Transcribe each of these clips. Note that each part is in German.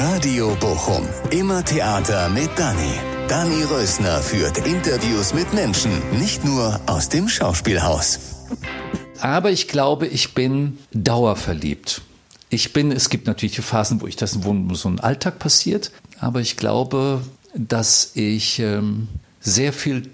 Radio Bochum. Immer Theater mit Dani. Dani Rösner führt Interviews mit Menschen, nicht nur aus dem Schauspielhaus. Aber ich glaube, ich bin dauerverliebt. Ich bin, es gibt natürlich Phasen, wo ich das, wo so ein Alltag passiert, aber ich glaube, dass ich ähm, sehr viel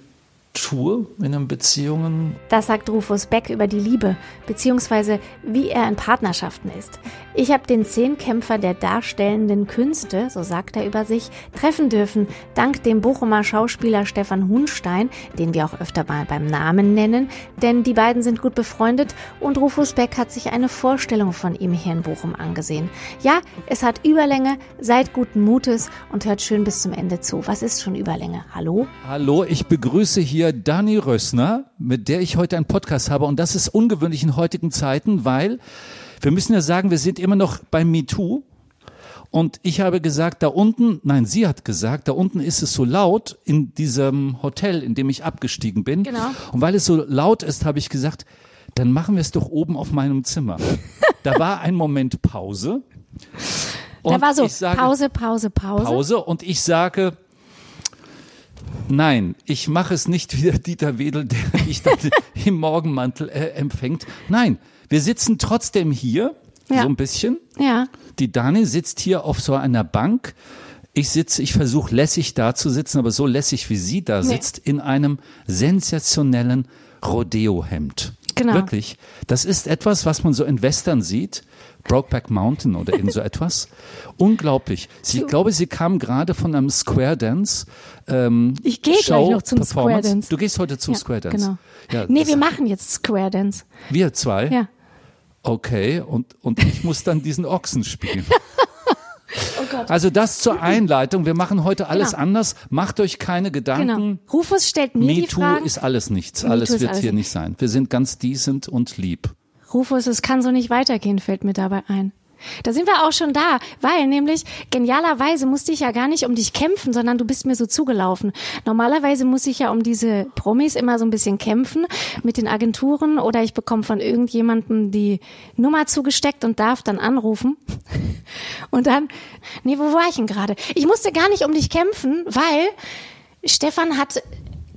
tue in den Beziehungen. Das sagt Rufus Beck über die Liebe, beziehungsweise wie er in Partnerschaften ist. Ich habe den Zehnkämpfer der darstellenden Künste, so sagt er über sich, treffen dürfen, dank dem Bochumer Schauspieler Stefan Hunstein, den wir auch öfter mal beim Namen nennen, denn die beiden sind gut befreundet und Rufus Beck hat sich eine Vorstellung von ihm hier in Bochum angesehen. Ja, es hat Überlänge, seid guten Mutes und hört schön bis zum Ende zu. Was ist schon Überlänge? Hallo? Hallo, ich begrüße hier Dani Rössner, mit der ich heute einen Podcast habe und das ist ungewöhnlich in heutigen Zeiten, weil wir müssen ja sagen, wir sind immer noch beim MeToo. Und ich habe gesagt, da unten, nein, sie hat gesagt, da unten ist es so laut in diesem Hotel, in dem ich abgestiegen bin. Genau. Und weil es so laut ist, habe ich gesagt, dann machen wir es doch oben auf meinem Zimmer. da war ein Moment Pause. da war so sage, Pause, Pause, Pause. Pause und ich sage, Nein, ich mache es nicht wie der Dieter Wedel, der mich dann im Morgenmantel äh, empfängt. Nein, wir sitzen trotzdem hier, Ja. so ein bisschen. Ja. Die Dani sitzt hier auf so einer Bank. Ich sitze, ich versuche lässig da zu sitzen, aber so lässig wie sie da Nee. sitzt, in einem sensationellen Rodeo-Hemd. Genau. Wirklich. Das ist etwas, was man so in Western sieht. Brokeback Mountain oder irgend so etwas. Unglaublich. Sie, ich glaube, sie kam gerade von einem Square Dance. Ähm, Ich gehe gleich noch zum Square. Dance. Du gehst heute zum ja, Square Dance. Genau. Ja, nee, wir machen jetzt Square Dance. wir zwei? Ja. Okay, und, und ich muss dann diesen Ochsen spielen. Oh. Also das zur Einleitung. Wir machen heute alles Genau. anders. Macht euch keine Gedanken. Genau. Rufus stellt mir die MeToo Fragen. ist alles nichts. MeToo Alles wird alles hier nicht. nicht sein. Wir sind ganz decent und lieb. Rufus, es kann so nicht weitergehen, fällt mir dabei ein. Da sind wir auch schon da, weil nämlich genialerweise musste ich ja gar nicht um dich kämpfen, sondern du bist mir so zugelaufen. Normalerweise muss ich ja um diese Promis immer so ein bisschen kämpfen mit den Agenturen oder ich bekomme von irgendjemandem die Nummer zugesteckt und darf dann anrufen. Und dann, nee, wo war ich denn gerade? Ich musste gar nicht um dich kämpfen, weil Stefan hat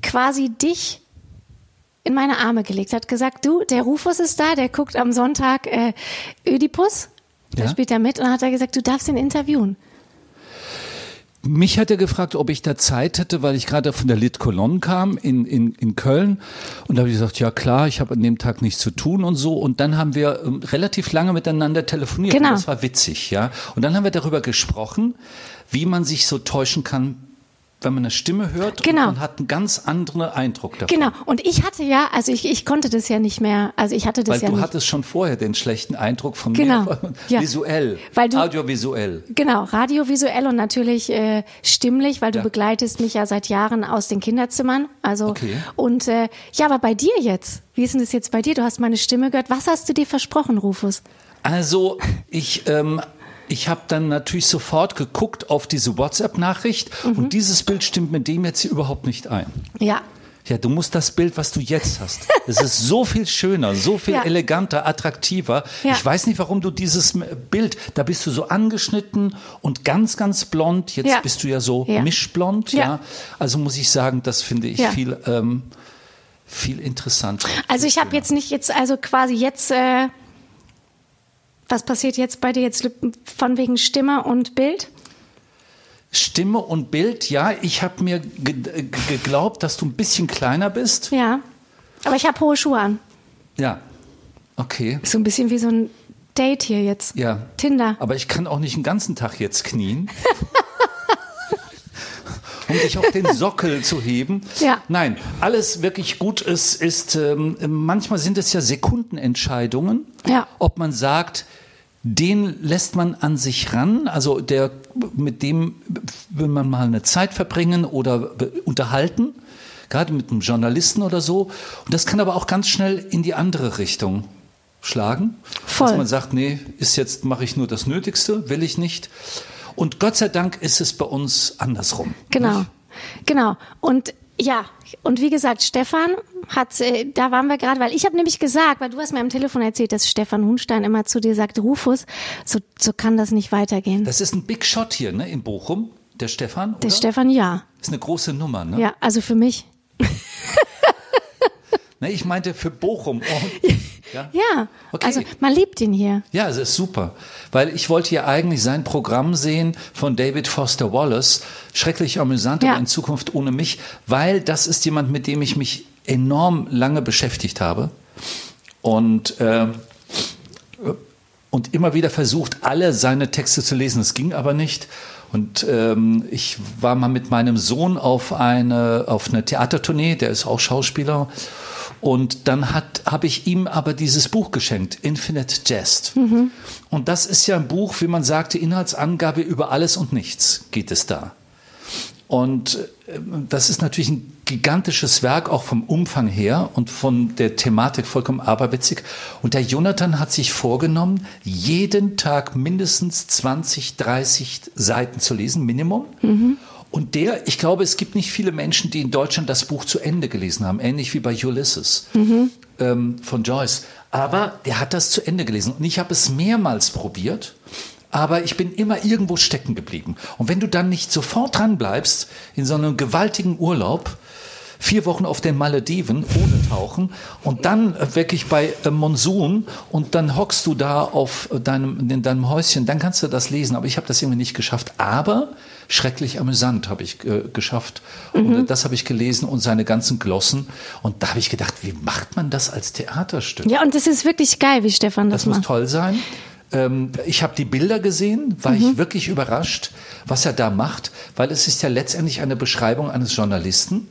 quasi dich in meine Arme gelegt, hat gesagt, du, der Rufus ist da, der guckt am Sonntag äh, Ödipus, da Ja. spielt er mit und dann hat er gesagt, du darfst ihn interviewen. Mich hat er gefragt, ob ich da Zeit hätte, weil ich gerade von der Lit Cologne kam in, in, in Köln. Und da habe ich gesagt, ja klar, ich habe an dem Tag nichts zu tun und so. Und dann haben wir ähm, relativ lange miteinander telefoniert. Genau. Und das war witzig, ja. Und dann haben wir darüber gesprochen, wie man sich so täuschen kann, wenn man eine Stimme hört Genau. und man hat einen ganz anderen Eindruck davon. Genau. Und ich hatte ja, also ich, ich konnte das ja nicht mehr, also ich hatte das Weil ja du nicht. hattest schon vorher den schlechten Eindruck von Genau. mir. Ja. Visuell, Weil du- audiovisuell. Genau, radiovisuell und natürlich äh, stimmlich, weil du Ja. begleitest mich ja seit Jahren aus den Kinderzimmern. Also Okay. und äh, ja, aber bei dir jetzt, wie ist denn das jetzt bei dir? Du hast meine Stimme gehört. Was hast du dir versprochen, Rufus? Also ich, ähm, ich habe dann natürlich sofort geguckt auf diese WhatsApp-Nachricht Mhm. und dieses Bild stimmt mit dem jetzt hier überhaupt nicht ein. Ja, Ja, du musst das Bild, was du jetzt hast. Es ist so viel schöner, so viel Ja. eleganter, attraktiver. Ja. Ich weiß nicht, warum du dieses Bild, da bist du so angeschnitten und ganz, ganz blond. Jetzt Ja. bist du ja so mischblond, ja. Also muss ich sagen, das finde ich viel, ähm, viel interessanter. Also ich habe jetzt nicht jetzt, also quasi jetzt, äh, was passiert jetzt bei dir jetzt von wegen Stimme und Bild? Stimme und Bild, ja, ich habe mir ge ge- geglaubt, dass du ein bisschen kleiner bist. Ja. Aber ich habe hohe Schuhe an. Ja. Okay. So ein bisschen wie so ein Date hier jetzt. Ja. Tinder. Aber ich kann auch nicht den ganzen Tag jetzt knien. um dich auf den Sockel zu heben. Ja. Nein, alles wirklich gut ist, ist ähm, manchmal sind es ja Sekundenentscheidungen, Ja. ob man sagt, den lässt man an sich ran, also der mit dem will man mal eine Zeit verbringen oder unterhalten, gerade mit einem Journalisten oder so. Und das kann aber auch ganz schnell in die andere Richtung schlagen, Voll. dass man sagt, nee, ist jetzt mache ich nur das Nötigste, will ich nicht. Und Gott sei Dank ist es bei uns andersrum. Genau. Genau. Und Ja, und wie gesagt, Stefan hat, äh, da waren wir gerade, weil ich habe nämlich gesagt, weil du hast mir am Telefon erzählt, dass Stefan Hunstein immer zu dir sagt, Rufus, so, so kann das nicht weitergehen. Das ist ein Big Shot hier, ne, in Bochum, der Stefan, oder? Der Stefan, ja. ist eine große Nummer, ne? Ja, also für mich. Ne, ich meinte für Bochum. Oh, ja? Ja, Okay. also man liebt ihn hier. Ja, es ist super, weil ich wollte ja eigentlich sein Programm sehen von David Foster Wallace, schrecklich amüsant, Ja. aber in Zukunft ohne mich, weil das ist jemand, mit dem ich mich enorm lange beschäftigt habe und ähm, und immer wieder versucht, alle seine Texte zu lesen. Es ging aber nicht. Und ähm, ich war mal mit meinem Sohn auf eine auf eine Theatertournee. Der ist auch Schauspieler. Und dann habe ich ihm aber dieses Buch geschenkt, Infinite Jest. Und das ist ja ein Buch, wie man sagte, Inhaltsangabe über alles und nichts geht es da. Und äh, das ist natürlich ein gigantisches Werk, auch vom Umfang her und von der Thematik vollkommen aberwitzig. Und der Jonathan hat sich vorgenommen, jeden Tag mindestens 20, 30 Seiten zu lesen, Minimum. Und der, ich glaube, es gibt nicht viele Menschen, die in Deutschland das Buch zu Ende gelesen haben, ähnlich wie bei Ulysses ähm, von Joyce. Aber der hat das zu Ende gelesen. Und ich habe es mehrmals probiert, aber ich bin immer irgendwo stecken geblieben. Und wenn du dann nicht sofort dran bleibst, in so einem gewaltigen Urlaub, vier Wochen auf den Malediven ohne Tauchen und dann äh, wirklich bei äh, Monsun und dann hockst du da auf äh, deinem, in deinem Häuschen, dann kannst du das lesen. Aber ich habe das irgendwie nicht geschafft. Aber schrecklich amüsant habe ich äh, geschafft. Und äh, das habe ich gelesen und seine ganzen Glossen. Und da habe ich gedacht, wie macht man das als Theaterstück? Ja, und das ist wirklich geil, wie Stefan das, Das muss macht. toll sein. Ähm, ich habe die Bilder gesehen, war ich wirklich überrascht, was er da macht, weil es ist ja letztendlich eine Beschreibung eines Journalisten.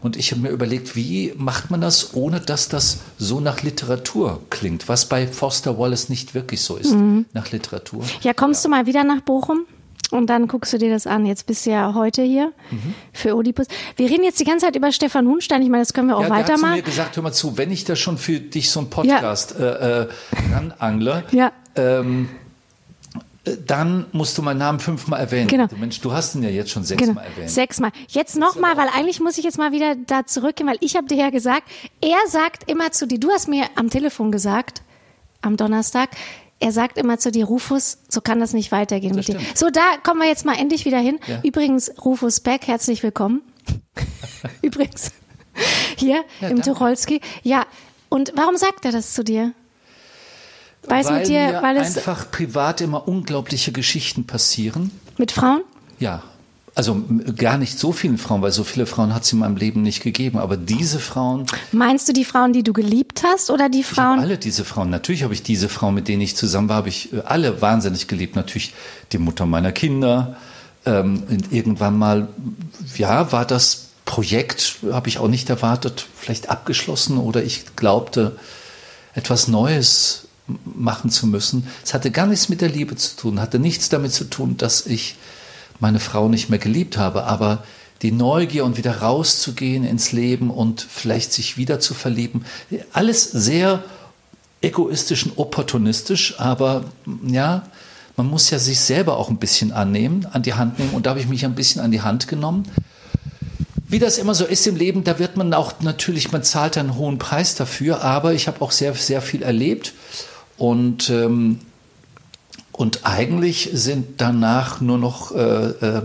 Und ich habe mir überlegt, wie macht man das, ohne dass das so nach Literatur klingt, was bei Foster Wallace nicht wirklich so ist, nach Literatur. Ja, kommst du mal wieder nach Bochum? Und dann guckst du dir das an. Jetzt bist du ja heute hier Mhm. für Oedipus. Wir reden jetzt die ganze Zeit über Stefan Hunstein. Ich meine, das können wir auch Ja, weitermachen. mir gesagt, hör mal zu, wenn ich da schon für dich so einen Podcast äh, äh, ranangle, Ja. ähm, äh, dann musst du meinen Namen fünfmal erwähnen. Genau. Du Mensch, du hast ihn ja jetzt schon sechsmal Genau, erwähnt. sechsmal. Jetzt nochmal, weil eigentlich muss ich jetzt mal wieder da zurückgehen, weil ich habe dir ja gesagt, er sagt immer zu dir, du hast mir am Telefon gesagt, am Donnerstag, er sagt immer zu dir, Rufus, so kann das nicht weitergehen mit dir. stimmt. So, da kommen wir jetzt mal endlich wieder hin. Ja. Übrigens, Rufus Beck, herzlich willkommen. Übrigens, hier Ja, im danke. Tucholsky. Ja, und warum sagt er das zu dir? Weil es weil mit dir, mir weil es einfach privat immer unglaubliche Geschichten passieren. mit Frauen? Ja, also gar nicht so vielen Frauen, weil so viele Frauen hat es in meinem Leben nicht gegeben. Aber diese Frauen, Meinst du die Frauen, die du geliebt hast oder die ich Frauen? alle diese Frauen, natürlich habe ich diese Frauen, mit denen ich zusammen war, habe ich äh, alle wahnsinnig geliebt. Natürlich die Mutter meiner Kinder. Ähm, und irgendwann mal, ja, war das Projekt, habe ich auch nicht erwartet, vielleicht abgeschlossen oder ich glaubte, etwas Neues machen zu müssen. Es hatte gar nichts mit der Liebe zu tun, hatte nichts damit zu tun, dass ich meine Frau nicht mehr geliebt habe, aber die Neugier und wieder rauszugehen ins Leben und vielleicht sich wieder zu verlieben, alles sehr egoistisch und opportunistisch, aber ja, man muss ja sich selber auch ein bisschen annehmen, an die Hand nehmen und da habe ich mich ein bisschen an die Hand genommen. Wie das immer so ist im Leben, da wird man auch natürlich, man zahlt einen hohen Preis dafür, aber ich habe auch sehr, sehr viel erlebt und, ähm, und eigentlich sind danach nur noch äh, äh,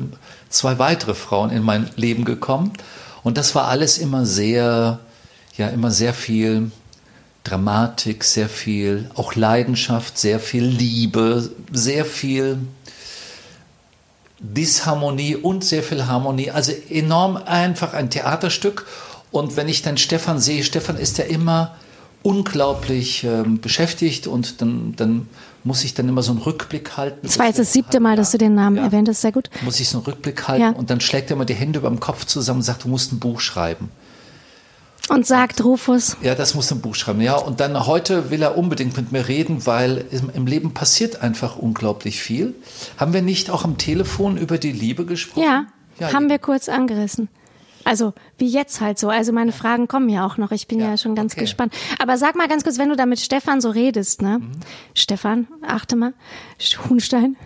zwei weitere Frauen in mein Leben gekommen und das war alles immer sehr, ja, immer sehr viel Dramatik, sehr viel auch Leidenschaft, sehr viel Liebe, sehr viel Disharmonie und sehr viel Harmonie. Also enorm einfach ein Theaterstück. Und wenn ich dann Stefan sehe, Stefan ist ja immer unglaublich ähm, beschäftigt und dann, dann muss ich dann immer so einen Rückblick halten. Das war jetzt das siebte Mal, dass du den Namen Ja. erwähnt hast. Sehr gut. Muss ich so einen Rückblick halten Ja. und dann schlägt er immer die Hände über dem Kopf zusammen und sagt, du musst ein Buch schreiben. Und sagt Rufus, Ja, das muss ein Buch schreiben. Ja, und dann heute will er unbedingt mit mir reden, weil im, im Leben passiert einfach unglaublich viel. Haben wir nicht auch am Telefon über die Liebe gesprochen? ja, Ja, haben wir kurz angerissen. Also, wie jetzt halt so. Also, meine Fragen kommen ja auch noch. Ich bin ja, Ja, schon ganz okay. gespannt. Aber sag mal ganz kurz, wenn du da mit Stefan so redest, ne? Mhm. Stefan, achte mal. Huhnstein.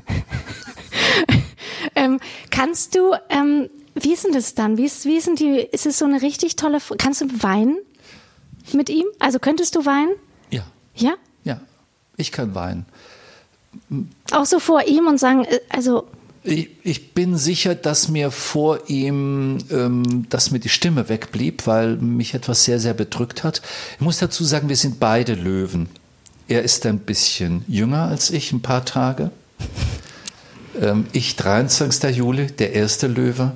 ähm, kannst du, ähm, wie ist denn das dann? Wie ist, wie ist denn die, ist es so eine richtig tolle, kannst du weinen mit ihm? Also könntest du weinen? Ja. Ja? Ja, ich kann weinen. Auch so vor ihm und sagen, äh, also. Ich, ich bin sicher, dass mir vor ihm, ähm, dass mir die Stimme wegblieb, weil mich etwas sehr, sehr bedrückt hat. Ich muss dazu sagen, wir sind beide Löwen. Er ist ein bisschen jünger als ich, ein paar Tage. Ähm, ich 23. Juli, der erste Löwe.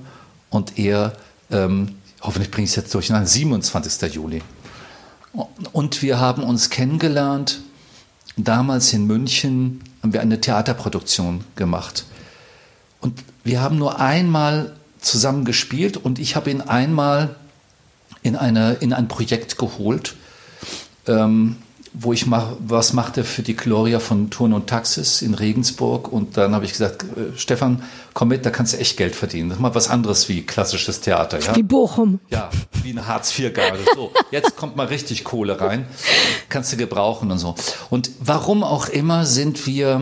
Und er, ähm, hoffentlich bringe ich es jetzt durch, nein, 27. Juli. Und wir haben uns kennengelernt. Damals in München haben wir eine Theaterproduktion gemacht. Und wir haben nur einmal zusammen gespielt und ich habe ihn einmal in, eine, in ein Projekt geholt, ähm, wo ich mach, was machte für die Gloria von Turn und Taxis in Regensburg. Und dann habe ich gesagt, äh, Stefan, komm mit, da kannst du echt Geld verdienen. Das ist mal was anderes wie klassisches Theater. Ja? Wie Bochum. Ja, wie eine Hartz-IV-Garde. So, jetzt kommt mal richtig Kohle rein. Kannst du gebrauchen und so. Und warum auch immer sind wir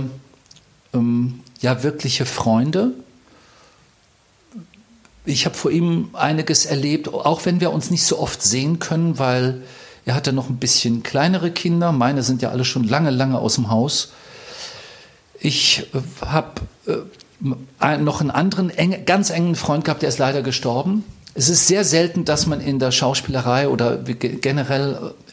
ähm, ja wirkliche Freunde. Ich habe vor ihm einiges erlebt, auch wenn wir uns nicht so oft sehen können, weil er hatte noch ein bisschen kleinere Kinder. Meine sind ja alle schon lange, lange aus dem Haus. Ich äh, habe äh, noch einen anderen eng, ganz engen Freund gehabt, der ist leider gestorben. Es ist sehr selten, dass man in der Schauspielerei oder generell äh,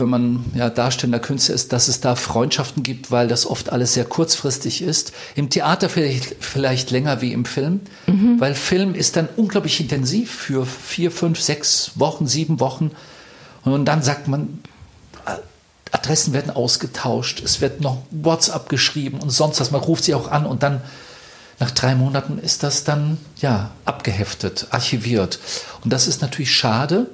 wenn man ja darstellender Künstler ist, dass es da Freundschaften gibt, weil das oft alles sehr kurzfristig ist. Im Theater vielleicht, vielleicht länger wie im Film, mhm. weil Film ist dann unglaublich intensiv für vier, fünf, sechs Wochen, sieben Wochen. Und dann sagt man, Adressen werden ausgetauscht, es wird noch WhatsApp geschrieben und sonst was. Man ruft sie auch an und dann nach drei Monaten ist das dann ja abgeheftet, archiviert. Und das ist natürlich schade,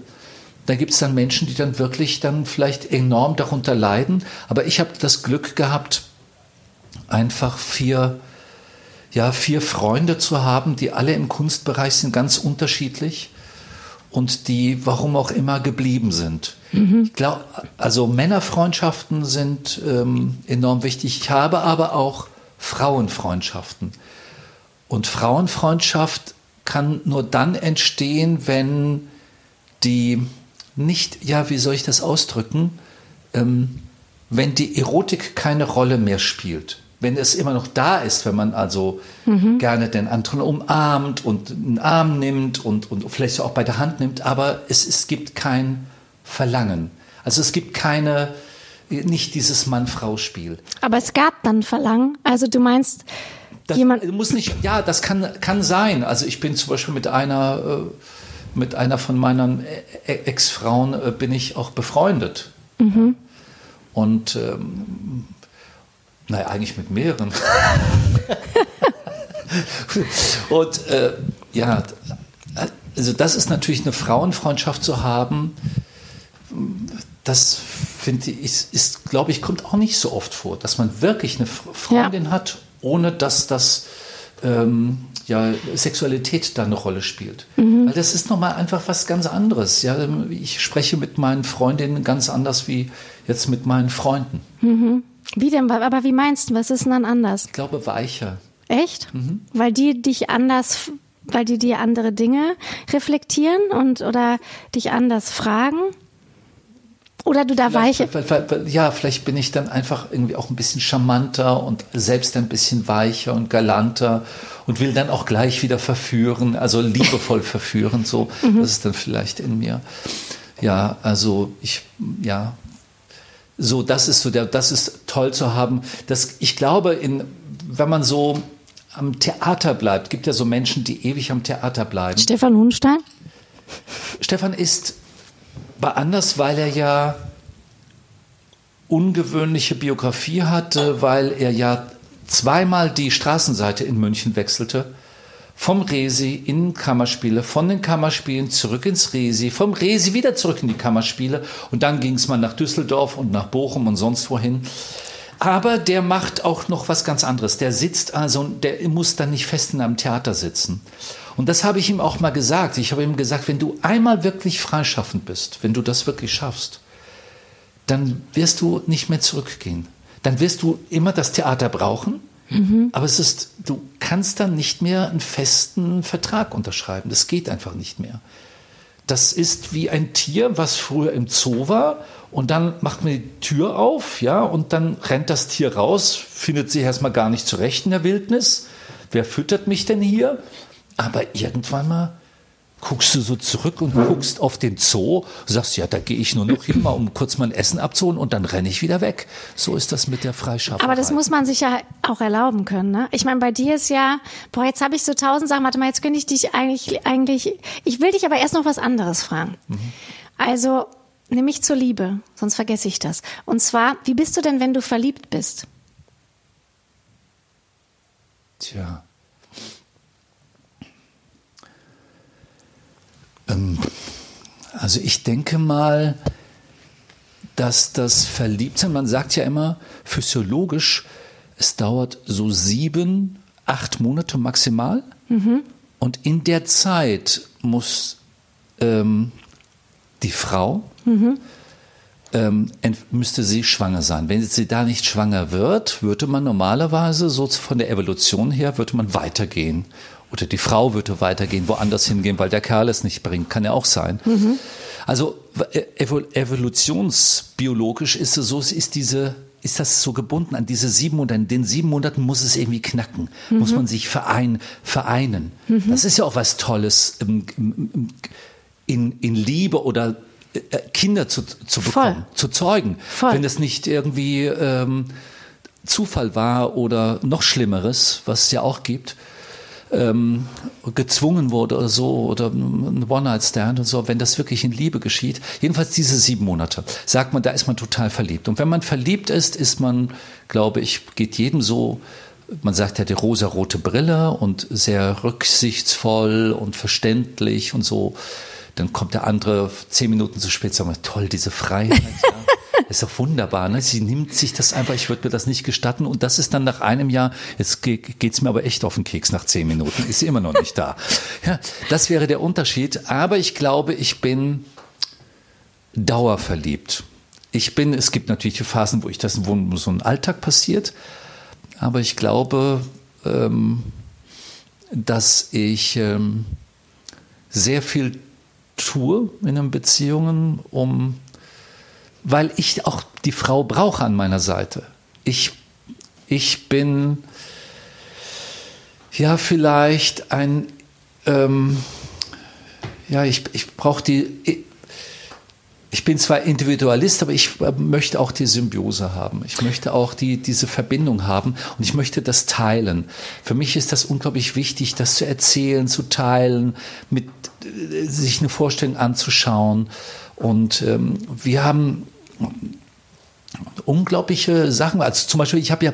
da gibt es dann Menschen, die dann wirklich dann vielleicht enorm darunter leiden. Aber ich habe das Glück gehabt, einfach vier, ja, vier Freunde zu haben, die alle im Kunstbereich sind, ganz unterschiedlich und die, warum auch immer, geblieben sind. Mhm. Ich glaube, also Männerfreundschaften sind ähm, enorm wichtig. Ich habe aber auch Frauenfreundschaften. Und Frauenfreundschaft kann nur dann entstehen, wenn die nicht, ja, wie soll ich das ausdrücken, ähm, wenn die Erotik keine Rolle mehr spielt. Wenn es immer noch da ist, wenn man also mhm. gerne den anderen umarmt und einen Arm nimmt und, und vielleicht auch bei der Hand nimmt, aber es, es gibt kein Verlangen. Also es gibt keine, nicht dieses Mann-Frau-Spiel. Aber es gab dann Verlangen. Also du meinst, das jemand muss nicht, ja, das kann, kann sein. Also ich bin zum Beispiel mit einer äh, mit einer von meinen e-, e-, Ex-Frauen äh, bin ich auch befreundet. Mhm. Und ähm, naja, eigentlich mit mehreren. und äh, ja, also das ist natürlich eine Frauenfreundschaft zu haben. Das finde ich, ist, ist glaube ich, kommt auch nicht so oft vor, dass man wirklich eine Freundin ja. hat, ohne dass das ähm, ja, Sexualität da eine Rolle spielt. Mhm. Weil das ist nochmal einfach was ganz anderes. Ja, ich spreche mit meinen Freundinnen ganz anders wie jetzt mit meinen Freunden. Mhm. Wie denn? Aber wie meinst du, was ist denn dann anders? Ich glaube weicher. Echt? Mhm. Weil die dich anders, weil die dir andere Dinge reflektieren und oder dich anders fragen? Oder du da weiche. Ja, vielleicht bin ich dann einfach irgendwie auch ein bisschen charmanter und selbst ein bisschen weicher und galanter und will dann auch gleich wieder verführen, also liebevoll verführen, so. Mhm. Das ist dann vielleicht in mir. Ja, also ich, ja. So, das ist so der, das ist toll zu haben. Das, ich glaube, in, wenn man so am Theater bleibt, gibt ja so Menschen, die ewig am Theater bleiben. Stefan Hunstein? Stefan ist war anders, weil er ja ungewöhnliche Biografie hatte, weil er ja zweimal die Straßenseite in München wechselte. Vom Resi in Kammerspiele, von den Kammerspielen zurück ins Resi, vom Resi wieder zurück in die Kammerspiele und dann ging es mal nach Düsseldorf und nach Bochum und sonst wohin. Aber der macht auch noch was ganz anderes. Der sitzt also, der muss dann nicht fest in einem Theater sitzen. Und das habe ich ihm auch mal gesagt. Ich habe ihm gesagt, wenn du einmal wirklich freischaffend bist, wenn du das wirklich schaffst, dann wirst du nicht mehr zurückgehen. Dann wirst du immer das Theater brauchen, Aber es ist, du kannst dann nicht mehr einen festen Vertrag unterschreiben. Das geht einfach nicht mehr. Das ist wie ein Tier, was früher im Zoo war und dann macht man die Tür auf, ja, und dann rennt das Tier raus, findet sich erstmal gar nicht zurecht in der Wildnis. Wer füttert mich denn hier? Aber irgendwann mal guckst du so zurück und guckst auf den Zoo, sagst, ja, da gehe ich nur noch hin, mal um kurz mein Essen abzuholen und dann renne ich wieder weg. So ist das mit der Freischaffung. Aber das muss man sich ja auch erlauben können, ne? Ich meine, bei dir ist ja, boah, jetzt habe ich so tausend Sachen, warte mal, jetzt könnte ich dich eigentlich, eigentlich, ich will dich aber erst noch was anderes fragen. Mhm. Also, nimm mich zur Liebe, sonst vergesse ich das. Und zwar, wie bist du denn, wenn du verliebt bist? Tja. Ähm, also ich denke mal, dass das Verliebtsein, man sagt ja immer physiologisch, es dauert so sieben, acht Monate maximal. Mhm. Und in der Zeit muss ähm, die Frau, mhm. ähm, müsste sie schwanger sein. Wenn sie da nicht schwanger wird, würde man normalerweise so von der Evolution her, würde man weitergehen oder die Frau würde weitergehen, woanders hingehen, weil der Kerl es nicht bringt. Kann ja auch sein. Mhm. Also äh, evolutionsbiologisch ist es so, ist diese ist das so gebunden an diese sieben Monate. In den sieben Monaten muss es irgendwie knacken, mhm. muss man sich verein, vereinen. Mhm. Das ist ja auch was Tolles, in, in Liebe oder äh, Kinder zu, zu bekommen, Voll. zu zeugen. Voll. Wenn es nicht irgendwie ähm, Zufall war oder noch Schlimmeres, was es ja auch gibt ähm, gezwungen wurde oder so oder ein One-Night-Stand und so, wenn das wirklich in Liebe geschieht. Jedenfalls diese sieben Monate, sagt man, da ist man total verliebt. Und wenn man verliebt ist, ist man, glaube ich, geht jedem so, man sagt ja die rosarote Brille und sehr rücksichtsvoll und verständlich und so. Dann kommt der andere zehn Minuten zu spät, sagt man, toll, diese Freiheit. Ja. ist doch wunderbar. Ne? Sie nimmt sich das einfach, ich würde mir das nicht gestatten. Und das ist dann nach einem Jahr, jetzt geht es mir aber echt auf den Keks nach zehn Minuten, ist sie immer noch nicht da. Ja, das wäre der Unterschied. Aber ich glaube, ich bin dauerverliebt. Ich bin, es gibt natürlich Phasen, wo ich das, wo so ein Alltag passiert. Aber ich glaube, ähm, dass ich ähm, sehr viel tue in den Beziehungen, um weil ich auch die Frau brauche an meiner Seite. Ich, ich bin ja vielleicht ein, ähm, ja, ich, ich brauche die, ich bin zwar Individualist, aber ich äh, möchte auch die Symbiose haben. Ich möchte auch die, diese Verbindung haben und ich möchte das teilen. Für mich ist das unglaublich wichtig, das zu erzählen, zu teilen, mit äh, sich eine Vorstellung anzuschauen. Und ähm, wir haben unglaubliche Sachen. Also zum Beispiel, ich habe ja,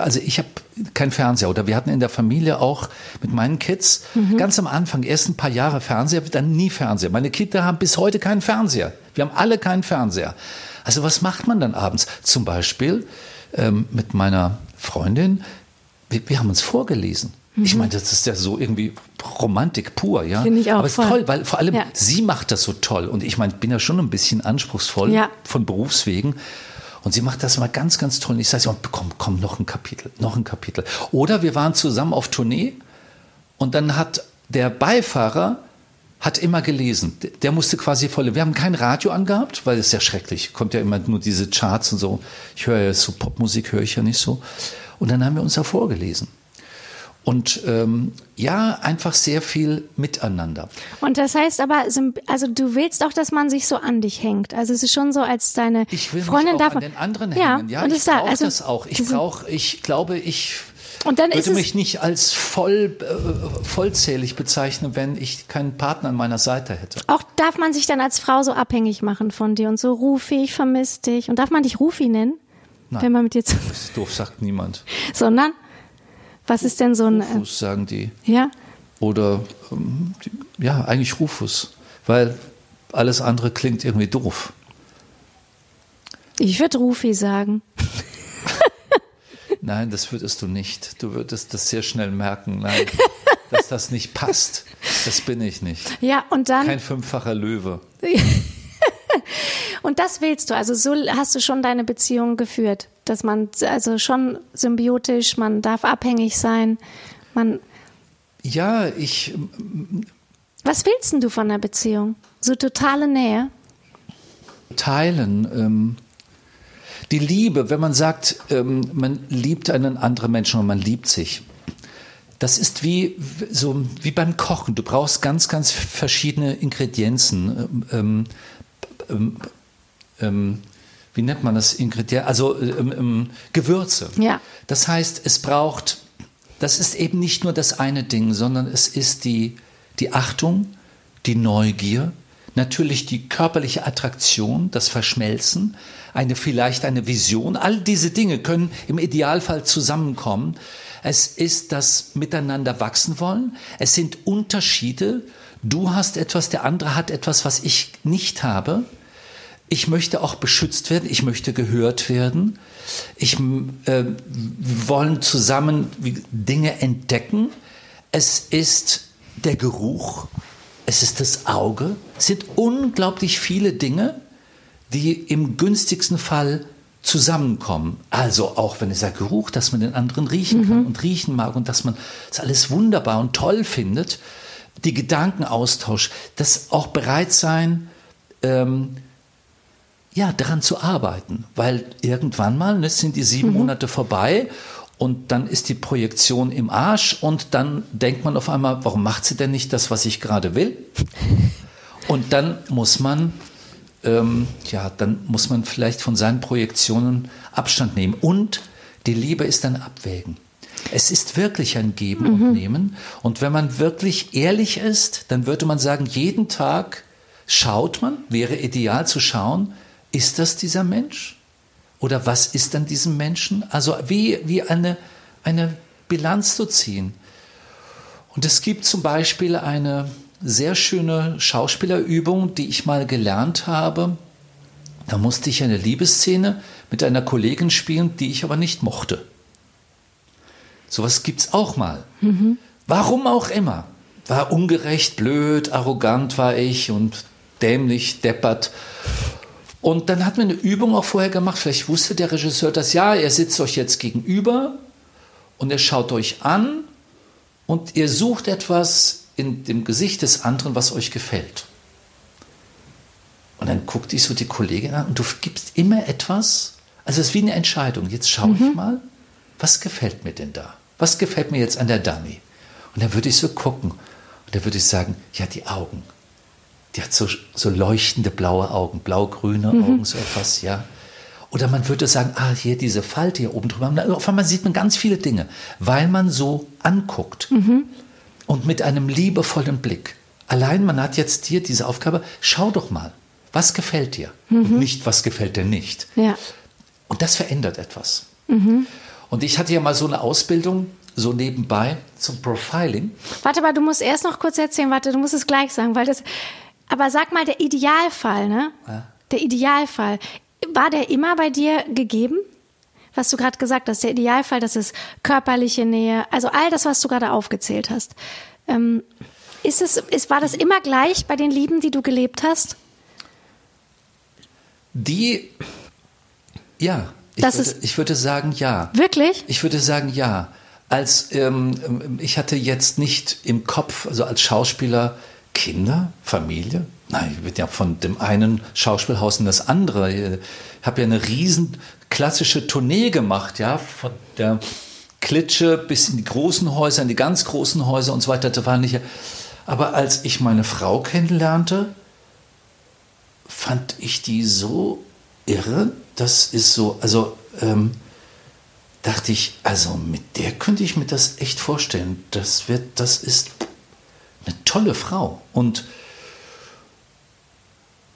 also ich habe keinen Fernseher oder wir hatten in der Familie auch mit meinen Kids mhm. ganz am Anfang erst ein paar Jahre Fernseher, dann nie Fernseher. Meine Kinder haben bis heute keinen Fernseher. Wir haben alle keinen Fernseher. Also was macht man dann abends? Zum Beispiel ähm, mit meiner Freundin, wir, wir haben uns vorgelesen. Ich mhm. meine, das ist ja so irgendwie Romantik pur, ja. Finde ich auch. Aber es ist toll, weil vor allem ja. sie macht das so toll. Und ich meine, bin ja schon ein bisschen anspruchsvoll ja. von Berufswegen. Und sie macht das mal ganz, ganz toll. Und ich sage, komm, komm, noch ein Kapitel, noch ein Kapitel. Oder wir waren zusammen auf Tournee und dann hat der Beifahrer hat immer gelesen. Der musste quasi voll. Wir haben kein Radio angehabt, weil es ist ja schrecklich. Kommt ja immer nur diese Charts und so. Ich höre ja so Popmusik, höre ich ja nicht so. Und dann haben wir uns da vorgelesen. Und ähm, ja, einfach sehr viel miteinander. Und das heißt aber, also du willst auch, dass man sich so an dich hängt. Also es ist schon so, als deine ich will Freundin mich auch davon. an den anderen ja, hängen. Ja, und ich brauche also, das auch. Ich brauche, ich glaube, ich und dann würde mich nicht als voll, äh, vollzählig bezeichnen, wenn ich keinen Partner an meiner Seite hätte. Auch darf man sich dann als Frau so abhängig machen von dir und so, Rufi, ich vermisse dich. Und darf man dich Rufi nennen? Nein, wenn man mit dir zu das ist doof, sagt niemand. Sondern? Was ist denn so ein. Rufus, sagen die. Ja. Oder, ähm, ja, eigentlich Rufus. Weil alles andere klingt irgendwie doof. Ich würde Rufi sagen. Nein, das würdest du nicht. Du würdest das sehr schnell merken. Nein, dass das nicht passt. Das bin ich nicht. Ja, und dann. Kein fünffacher Löwe. Und das willst du, also so hast du schon deine Beziehung geführt, dass man also schon symbiotisch, man darf abhängig sein, man. Ja, ich. Was willst denn du von der Beziehung? So totale Nähe? Teilen. Ähm, die Liebe, wenn man sagt, ähm, man liebt einen anderen Menschen und man liebt sich. Das ist wie, so, wie beim Kochen. Du brauchst ganz, ganz verschiedene Ingredienzen. Ähm, ähm, wie nennt man das Ingredient? Also ähm, ähm, Gewürze. Ja. Das heißt, es braucht, das ist eben nicht nur das eine Ding, sondern es ist die, die Achtung, die Neugier, natürlich die körperliche Attraktion, das Verschmelzen, eine vielleicht eine Vision. All diese Dinge können im Idealfall zusammenkommen. Es ist das Miteinander wachsen wollen. Es sind Unterschiede. Du hast etwas, der andere hat etwas, was ich nicht habe. Ich möchte auch beschützt werden. Ich möchte gehört werden. Ich äh, wollen zusammen Dinge entdecken. Es ist der Geruch. Es ist das Auge. Es sind unglaublich viele Dinge, die im günstigsten Fall zusammenkommen. Also auch wenn dieser Geruch, dass man den anderen riechen kann mhm. und riechen mag und dass man das alles wunderbar und toll findet. Die Gedankenaustausch, das auch bereit sein, ähm, ja, daran zu arbeiten, weil irgendwann mal ne, sind die sieben mhm. Monate vorbei und dann ist die Projektion im Arsch und dann denkt man auf einmal, warum macht sie denn nicht das, was ich gerade will? Und dann muss man, ähm, ja, dann muss man vielleicht von seinen Projektionen Abstand nehmen. Und die Liebe ist ein Abwägen. Es ist wirklich ein Geben mhm. und Nehmen. Und wenn man wirklich ehrlich ist, dann würde man sagen, jeden Tag schaut man, wäre ideal zu schauen, ist das dieser Mensch? Oder was ist an diesem Menschen? Also wie, wie eine, eine Bilanz zu ziehen. Und es gibt zum Beispiel eine sehr schöne Schauspielerübung, die ich mal gelernt habe. Da musste ich eine Liebesszene mit einer Kollegin spielen, die ich aber nicht mochte. Sowas gibt es auch mal. Mhm. Warum auch immer. War ungerecht, blöd, arrogant war ich und dämlich, deppert. Und dann hat man eine Übung auch vorher gemacht. Vielleicht wusste der Regisseur das, ja, er sitzt euch jetzt gegenüber und er schaut euch an und ihr sucht etwas in dem Gesicht des anderen, was euch gefällt. Und dann guckt dich so die Kollegin an und du gibst immer etwas. Also es ist wie eine Entscheidung. Jetzt schaue mhm. ich mal, was gefällt mir denn da? Was gefällt mir jetzt an der Dani? Und dann würde ich so gucken und dann würde ich sagen, ja, die Augen die hat so, so leuchtende blaue Augen, blau-grüne mhm. Augen, so etwas, ja. Oder man würde sagen, ah, hier diese Falte hier oben drüber. Auf einmal sieht man ganz viele Dinge, weil man so anguckt. Mhm. Und mit einem liebevollen Blick. Allein man hat jetzt hier diese Aufgabe, schau doch mal, was gefällt dir? Mhm. Und nicht, was gefällt dir nicht. Ja. Und das verändert etwas. Mhm. Und ich hatte ja mal so eine Ausbildung, so nebenbei zum Profiling. Warte mal, du musst erst noch kurz erzählen, warte, du musst es gleich sagen, weil das, aber sag mal, der Idealfall, ne? Ja. Der Idealfall, war der immer bei dir gegeben? Was du gerade gesagt hast, der Idealfall, das ist körperliche Nähe, also all das, was du gerade aufgezählt hast. Ähm, ist es, ist, war das immer gleich bei den Lieben, die du gelebt hast? Die, ja, ich, das würde, ist, ich würde sagen ja. Wirklich? Ich würde sagen ja. Als ähm, ich hatte jetzt nicht im Kopf, also als Schauspieler, Kinder, Familie? Nein, ich bin ja von dem einen Schauspielhaus in das andere. Ich habe ja eine riesen klassische Tournee gemacht, ja, von der Klitsche bis in die großen Häuser, in die ganz großen Häuser und so weiter. Da war nicht. Aber als ich meine Frau kennenlernte, fand ich die so irre. Das ist so, also ähm, dachte ich, also mit der könnte ich mir das echt vorstellen. Das wird, das ist eine tolle Frau. Und,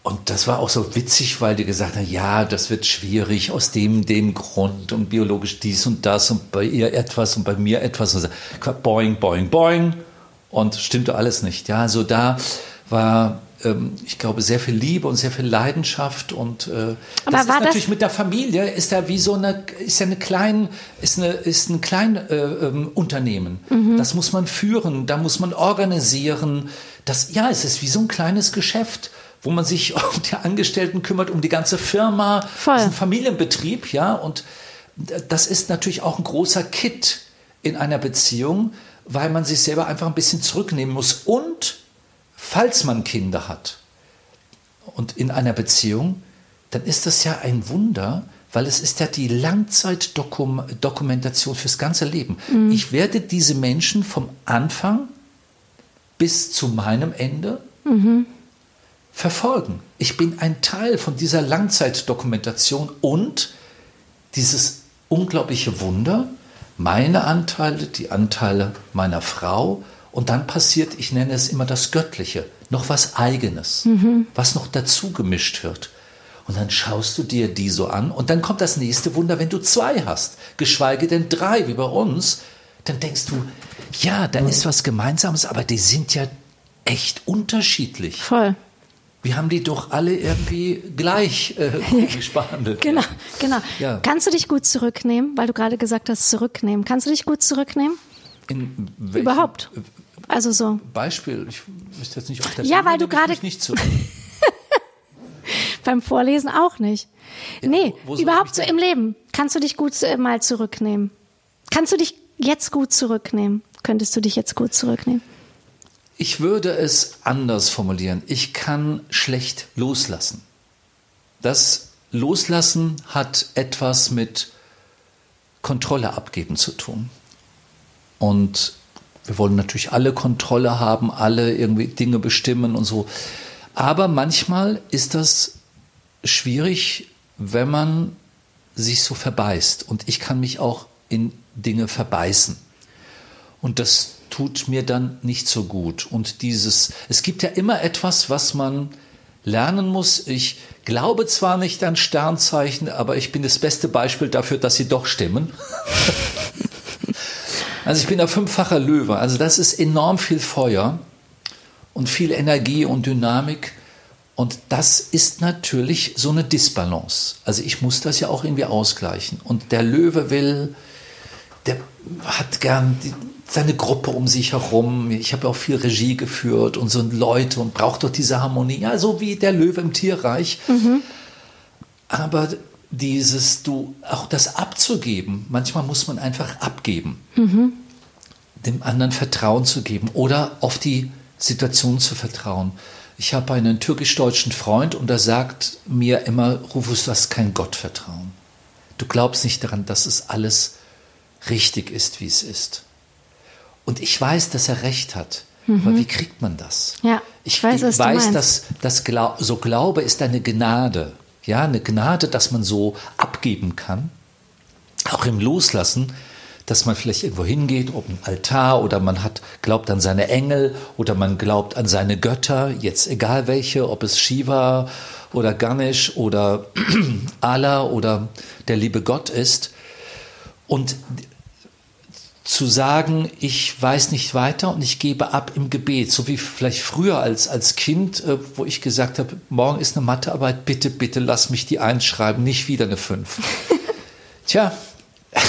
und das war auch so witzig, weil die gesagt haben, ja, das wird schwierig aus dem, dem Grund und biologisch dies und das und bei ihr etwas und bei mir etwas. Und so, boing, boing, boing. Und stimmte alles nicht. Ja, also da war ich glaube, sehr viel Liebe und sehr viel Leidenschaft und äh, Aber das ist natürlich das mit der Familie ist da wie so eine ist ja eine klein ist eine ist ein klein äh, ähm, Unternehmen. Mhm. Das muss man führen, da muss man organisieren. Das ja, es ist wie so ein kleines Geschäft, wo man sich um die Angestellten kümmert, um die ganze Firma, Voll. das ist ein Familienbetrieb, ja, und das ist natürlich auch ein großer Kit in einer Beziehung, weil man sich selber einfach ein bisschen zurücknehmen muss und falls man Kinder hat und in einer Beziehung, dann ist das ja ein Wunder, weil es ist ja die Langzeitdokumentation fürs ganze Leben. Ich werde diese Menschen vom Anfang bis zu meinem Ende verfolgen. Ich bin ein Teil von dieser Langzeitdokumentation und dieses unglaubliche Wunder, meine Anteile, die Anteile meiner Frau und dann passiert, ich nenne es immer das Göttliche, noch was Eigenes, was noch dazu gemischt wird. Und dann schaust du dir die so an und dann kommt das nächste Wunder, wenn du zwei hast, geschweige denn drei wie bei uns, dann denkst du, ja, da ist was Gemeinsames, aber die sind ja echt unterschiedlich. Voll. Wir haben die doch alle irgendwie gleich äh, komisch behandelt. Genau, genau. Ja. Kannst du dich gut zurücknehmen, weil du gerade gesagt hast, zurücknehmen. Kannst du dich gut zurücknehmen? In welchem Überhaupt. Also so. Beispiel, ich wüsste jetzt nicht, auf der Ja, weil du gerade- nicht zurück. Beim Vorlesen auch nicht. nee, wo- wo überhaupt so im Leben. Kannst du dich gut äh, mal zurücknehmen? Kannst du dich jetzt gut zurücknehmen? Könntest du dich jetzt gut zurücknehmen? Ich würde es anders formulieren. Ich kann schlecht loslassen. Das Loslassen hat etwas mit Kontrolle abgeben zu tun. Und wir wollen natürlich alle Kontrolle haben, alle irgendwie Dinge bestimmen und so. Aber manchmal ist das schwierig, wenn man sich so verbeißt. Und ich kann mich auch in Dinge verbeißen. Und das tut mir dann nicht so gut. Und dieses, es gibt ja immer etwas, was man lernen muss. Ich glaube zwar nicht an Sternzeichen, aber ich bin das beste Beispiel dafür, dass sie doch stimmen. also ich bin ein fünffacher Löwe. Also das ist enorm viel Feuer und viel Energie und Dynamik. Und das ist natürlich so eine Disbalance. Also ich muss das ja auch irgendwie ausgleichen. Und der Löwe will, der hat gern die, seine Gruppe um sich herum. Ich habe auch viel Regie geführt und so Leute und braucht doch diese Harmonie. Ja, so wie der Löwe im Tierreich. Aber dieses, du, auch das abzugeben, manchmal muss man einfach abgeben. Dem anderen Vertrauen zu geben oder auf die Situation zu vertrauen. Ich habe einen türkisch-deutschen Freund und er sagt mir immer, Rufus, du hast kein Gottvertrauen. Du glaubst nicht daran, dass es alles richtig ist, wie es ist. Und ich weiß, dass er recht hat. Aber wie kriegt man das? Ja, ich, ich weiß, du weiß, dass das Glau so Glaube ist eine Gnade. Ja, eine Gnade, dass man so abgeben kann. Auch im Loslassen, dass man vielleicht irgendwo hingeht, ob ein Altar oder man hat, glaubt an seine Engel oder man glaubt an seine Götter, jetzt egal welche, ob es Shiva oder Ganesh oder Allah oder der liebe Gott ist. Und zu sagen, ich weiß nicht weiter und ich gebe ab im Gebet, so wie vielleicht früher als, als Kind, äh, wo ich gesagt habe, morgen ist eine Mathearbeit, bitte, bitte lass mich die einschreiben, nicht wieder eine 5. Tja,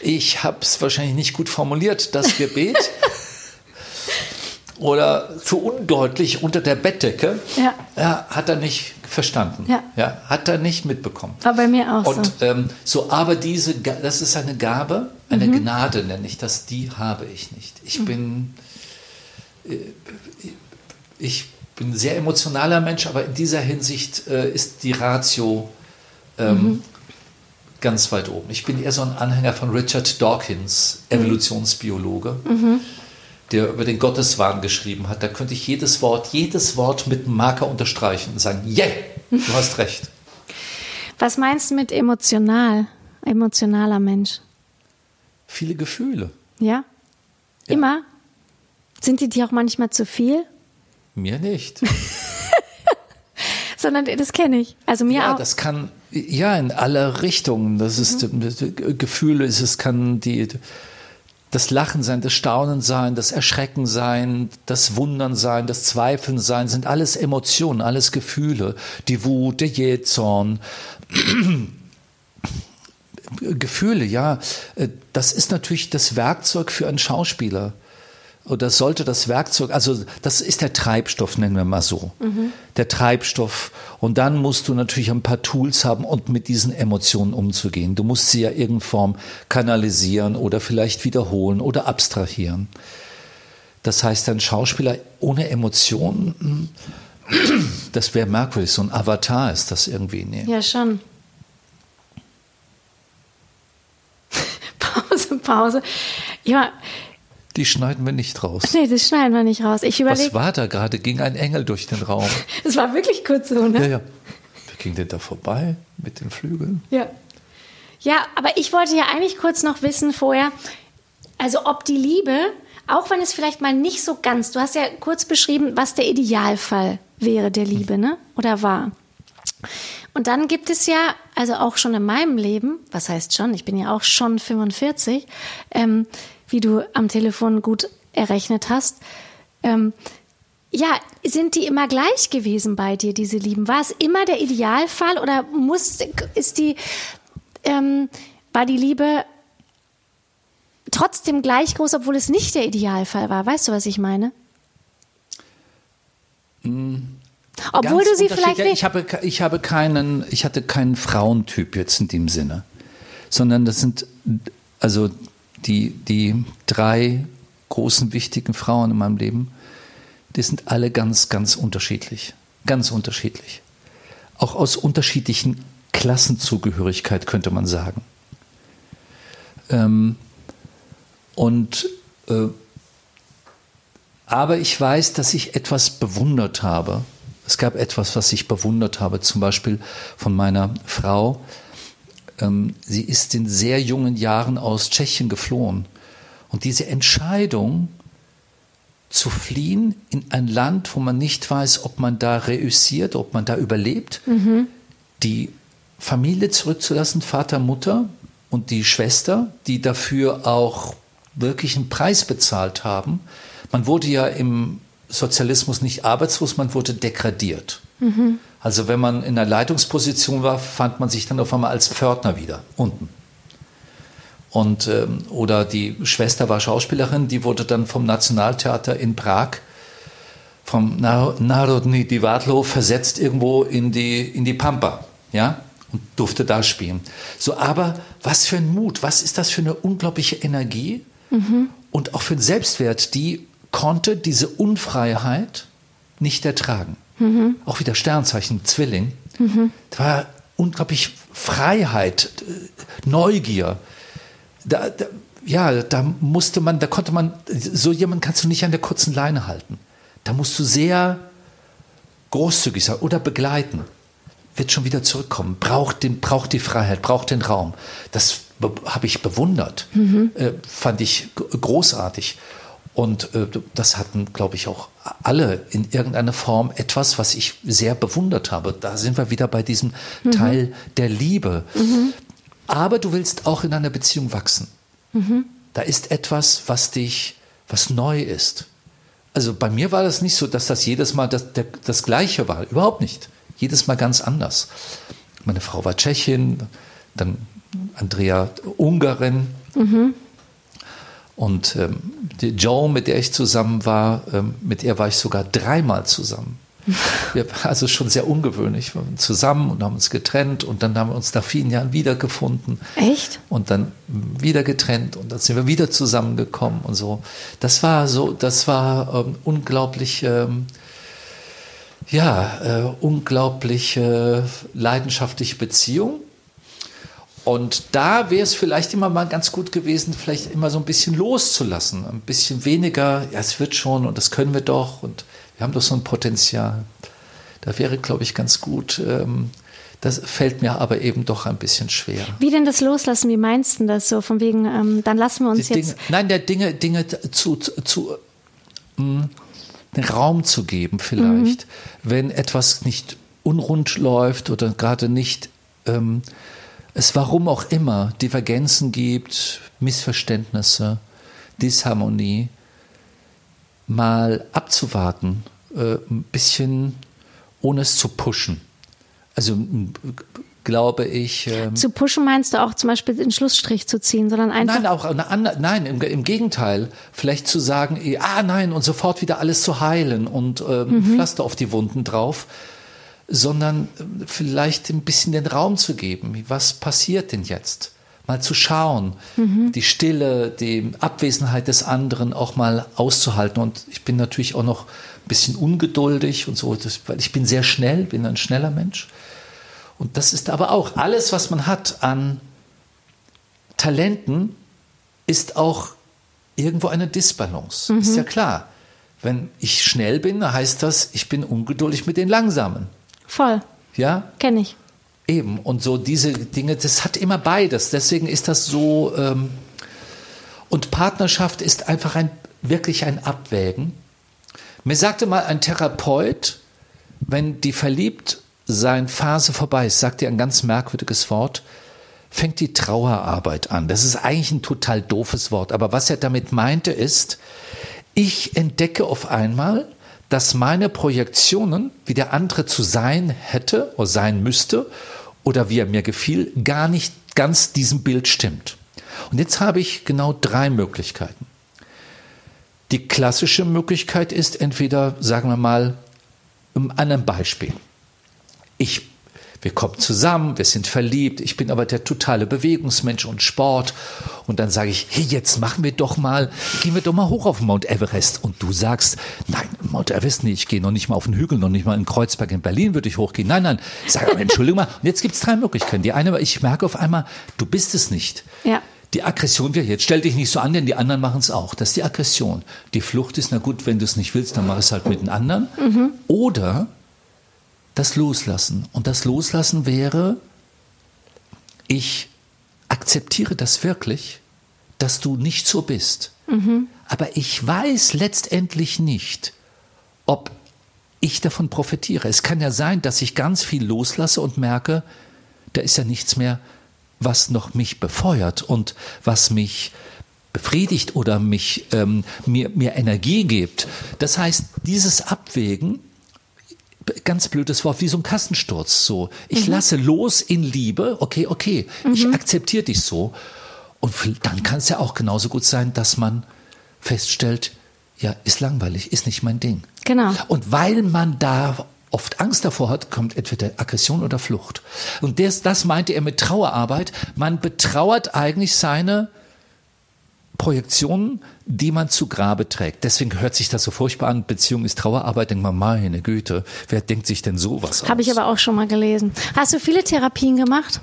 ich habe es wahrscheinlich nicht gut formuliert, das Gebet. Oder zu undeutlich unter der Bettdecke. Ja. Ja, hat er nicht verstanden. Ja. hat er nicht mitbekommen. War bei mir auch Und so. ähm, so, aber diese, das ist eine Gabe, eine Gnade nenne ich das, die habe ich nicht. Ich bin, äh, ich bin ein sehr emotionaler Mensch, aber in dieser Hinsicht äh, ist die Ratio ähm, ganz weit oben. Ich bin eher so ein Anhänger von Richard Dawkins, Evolutionsbiologe, der über den Gotteswahn geschrieben hat. Da könnte ich jedes Wort, jedes Wort mit einem Marker unterstreichen und sagen, yeah, du hast recht. Was meinst du mit emotional? Emotionaler Mensch. Viele Gefühle. Ja? Immer? Sind die dir auch manchmal zu viel? Mir nicht. Sondern das kenne ich. Also mir Ja, auch. das kann, ja, in alle Richtungen. Das ist das Gefühle, es kann die, das Lachen sein, das Staunen sein, das Erschrecken sein, das Wundern sein, das Zweifeln sein, sind alles Emotionen, alles Gefühle. Die Wut, der Jähzorn. Gefühle, ja, äh, das ist natürlich das Werkzeug für einen Schauspieler. Oder sollte das Werkzeug, also das ist der Treibstoff, nennen wir mal so. Mhm. Der Treibstoff. Und dann musst du natürlich ein paar Tools haben, um mit diesen Emotionen umzugehen. Du musst sie ja irgendeine Form kanalisieren oder vielleicht wiederholen oder abstrahieren. Das heißt, ein Schauspieler ohne Emotionen, das wäre merkwürdig. So ein Avatar ist das irgendwie. Nee. Ja, schon. Pause, Pause. Ja, die schneiden wir nicht raus. Nee, das schneiden wir nicht raus. Ich überleg, Was war da gerade? Ging ein Engel durch den Raum? Es war wirklich kurz so, ne? Ja, ja. Wer ging denn da vorbei mit den Flügeln? Ja. Ja, aber ich wollte ja eigentlich kurz noch wissen vorher, also ob die Liebe, auch wenn es vielleicht mal nicht so ganz, du hast ja kurz beschrieben, was der Idealfall wäre der Liebe, ne? Oder war. Und dann gibt es ja, also auch schon in meinem Leben, was heißt schon, ich bin ja auch schon 45, ähm, wie du am Telefon gut errechnet hast. Ähm, ja, sind die immer gleich gewesen bei dir, diese Lieben? War es immer der Idealfall oder muss, ist die, ähm, war die Liebe trotzdem gleich groß, obwohl es nicht der Idealfall war? Weißt du, was ich meine? Mhm. Obwohl du sie vielleicht nicht. Ich habe, ich habe keinen, ich hatte keinen Frauentyp jetzt in dem Sinne, sondern das sind, also die, die drei großen wichtigen Frauen in meinem Leben, die sind alle ganz, ganz unterschiedlich. Ganz unterschiedlich. Auch aus unterschiedlichen Klassenzugehörigkeit könnte man sagen. Ähm, und äh, aber ich weiß, dass ich etwas bewundert habe. Es gab etwas, was ich bewundert habe, zum Beispiel von meiner Frau, ähm, sie ist in sehr jungen Jahren aus Tschechien geflohen. Und diese Entscheidung zu fliehen in ein Land, wo man nicht weiß, ob man da reüssiert, ob man da überlebt, mhm. die Familie zurückzulassen, Vater, Mutter und die Schwester, die dafür auch wirklich einen Preis bezahlt haben. Man wurde ja im Sozialismus nicht arbeitslos, man wurde degradiert. Mhm. Also wenn man in einer Leitungsposition war, fand man sich dann auf einmal als Pförtner wieder unten. Und, ähm, oder die Schwester war Schauspielerin, die wurde dann vom Nationaltheater in Prag, vom Narodny Divadlo versetzt irgendwo in die, in die Pampa. Ja? Und durfte da spielen. So, aber was für ein Mut, was ist das für eine unglaubliche Energie mhm. und auch für einen Selbstwert, die konnte diese Unfreiheit nicht ertragen. Mhm. Auch wieder Sternzeichen, Zwilling. Mhm. Da war unglaublich Freiheit, Neugier. Da, da, ja, da musste man, da konnte man, so jemand kannst du nicht an der kurzen Leine halten. Da musst du sehr großzügig sein oder begleiten. Wird schon wieder zurückkommen, braucht, den, braucht die Freiheit, braucht den Raum. Das habe ich bewundert, mhm. äh, fand ich großartig. Und äh, das hatten, glaube ich, auch alle in irgendeiner Form etwas, was ich sehr bewundert habe. Da sind wir wieder bei diesem mhm. Teil der Liebe. Mhm. Aber du willst auch in einer Beziehung wachsen. Mhm. Da ist etwas, was dich, was neu ist. Also bei mir war das nicht so, dass das jedes Mal das, der, das Gleiche war. Überhaupt nicht. Jedes Mal ganz anders. Meine Frau war Tschechin, dann Andrea Ungarin. Mhm. Und ähm, die Joe, mit der ich zusammen war, ähm, mit ihr war ich sogar dreimal zusammen. Wir, also schon sehr ungewöhnlich. Wir waren zusammen und haben uns getrennt und dann haben wir uns nach vielen Jahren wiedergefunden. Echt? Und dann wieder getrennt und dann sind wir wieder zusammengekommen und so. Das war so, das war ähm, unglaublich, ähm, ja, äh, unglaublich äh, leidenschaftliche Beziehung. Und da wäre es vielleicht immer mal ganz gut gewesen, vielleicht immer so ein bisschen loszulassen, ein bisschen weniger, ja, es wird schon und das können wir doch und wir haben doch so ein Potenzial. Da wäre, glaube ich, ganz gut. Ähm, das fällt mir aber eben doch ein bisschen schwer. Wie denn das Loslassen? Wie meinst du das so? Von wegen, ähm, dann lassen wir uns Die jetzt. Dinge, nein, der Dinge, Dinge zu, zu, mh, hm, Raum zu geben, vielleicht. Mhm. Wenn etwas nicht unrund läuft oder gerade nicht. Ähm, es warum auch immer Divergenzen gibt, Missverständnisse, Disharmonie, mal abzuwarten, äh, ein bisschen ohne es zu pushen. Also glaube ich. Ähm, zu pushen meinst du auch zum Beispiel den Schlussstrich zu ziehen, sondern einfach. Nein, auch nein, im, im, Gegenteil. Vielleicht zu sagen, eh, ah nein, und sofort wieder alles zu heilen und ähm, mhm. Pflaster auf die Wunden drauf, sondern äh, vielleicht ein bisschen den Raum zu geben. Was passiert denn jetzt? Mal zu schauen, mhm. die Stille, die Abwesenheit des anderen auch mal auszuhalten. Und ich bin natürlich auch noch ein bisschen ungeduldig und so, weil ich bin sehr schnell, bin ein schneller Mensch. Und das ist aber auch alles, was man hat an Talenten, ist auch irgendwo eine Disbalance. Mhm. Ist ja klar. Wenn ich schnell bin, heißt das, ich bin ungeduldig mit den Langsamen. Voll. Ja? Kenne ich. Eben. Und so diese Dinge, das hat immer beides. Deswegen ist das so. Ähm, und Partnerschaft ist einfach ein, wirklich ein Abwägen. Mir sagte mal ein Therapeut, wenn die verliebt sein Phase vorbei ist, sagt er ein ganz merkwürdiges Wort, fängt die Trauerarbeit an. Das ist eigentlich ein total doofes Wort, aber was er damit meinte ist, ich entdecke auf einmal, dass meine Projektionen, wie der andere zu sein hätte oder sein müsste oder wie er mir gefiel, gar nicht ganz diesem Bild stimmt. Und jetzt habe ich genau drei Möglichkeiten. Die klassische Möglichkeit ist entweder, sagen wir mal, an einem Beispiel ich, wir kommen zusammen, wir sind verliebt, ich bin aber der totale Bewegungsmensch und Sport. Und dann sage ich, hey, jetzt machen wir doch mal, gehen wir doch mal hoch auf Mount Everest. Und du sagst, nein, Mount Everest nicht, ich gehe noch nicht mal auf den Hügel, noch nicht mal in Kreuzberg in Berlin würde ich hochgehen. Nein, nein, ich sage, Entschuldigung mal. Und jetzt gibt es drei Möglichkeiten. Die eine, ich merke auf einmal, du bist es nicht. Ja. Die Aggression wäre jetzt, stell dich nicht so an, denn die anderen machen es auch. Das ist die Aggression. Die Flucht ist, na gut, wenn du es nicht willst, dann mach es halt mit den anderen. Mhm. Oder das Loslassen. Und das Loslassen wäre, ich akzeptiere das wirklich, dass du nicht so bist. Mhm. Aber ich weiß letztendlich nicht, ob ich davon profitiere. Es kann ja sein, dass ich ganz viel loslasse und merke, da ist ja nichts mehr, was noch mich befeuert und was mich befriedigt oder mich, ähm, mir, mir Energie gibt. Das heißt, dieses Abwägen ganz blödes Wort, wie so ein Kassensturz. So, ich mhm. lasse los in Liebe, okay, okay, mhm. ich akzeptiere dich so. Und dann kann es ja auch genauso gut sein, dass man feststellt, ja, ist langweilig, ist nicht mein Ding. Genau. Und weil man da oft Angst davor hat, kommt entweder Aggression oder Flucht. Und das, das meinte er mit Trauerarbeit. Man betrauert eigentlich seine Projektionen, die man zu Grabe trägt. Deswegen hört sich das so furchtbar an. Beziehung ist Trauerarbeit. Denkt man, meine Güte, wer denkt sich denn sowas aus? Habe ich aber auch schon mal gelesen. Hast du viele Therapien gemacht?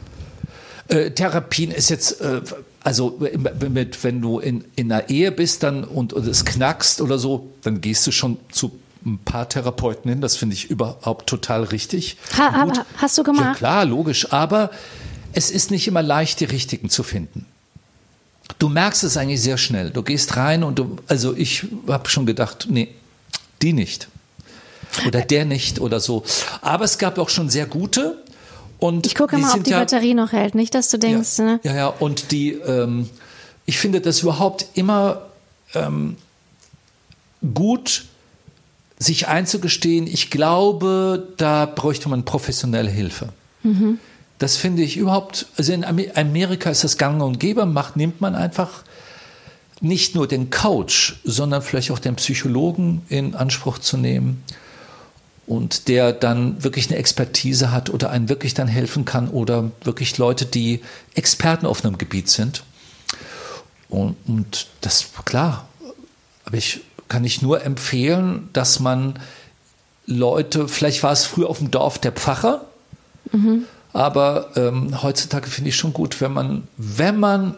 Äh, Therapien ist jetzt, äh, also mit, wenn du in, in einer Ehe bist dann und, und es knackst oder so, dann gehst du schon zu ein paar Therapeuten hin. Das finde ich überhaupt total richtig. Ha, aber hast du gemacht? Ja, klar, logisch. Aber es ist nicht immer leicht, die richtigen zu finden du merkst es eigentlich sehr schnell. Du gehst rein und du, also ich habe schon gedacht, nee, die nicht. Oder der nicht oder so. Aber es gab auch schon sehr gute. Und ich gucke mal, ob die ja, Batterie noch hält. Nicht, dass du denkst, ja, ne? Ja, ja, und die, ähm, ich finde das überhaupt immer ähm, gut, sich einzugestehen, ich glaube, da bräuchte man professionelle Hilfe. Mhm. Das finde ich überhaupt, also in Amerika ist das gang und gäbe, macht, nimmt man einfach nicht nur den Coach, sondern vielleicht auch den Psychologen in Anspruch zu nehmen und der dann wirklich eine Expertise hat oder einen wirklich dann helfen kann oder wirklich Leute, die Experten auf einem Gebiet sind. Und, und das, klar, aber ich kann ich nur empfehlen, dass man Leute, vielleicht war es früher auf dem Dorf der Pfarrer, mhm. Aber ähm, heutzutage finde ich schon gut, wenn man, wenn man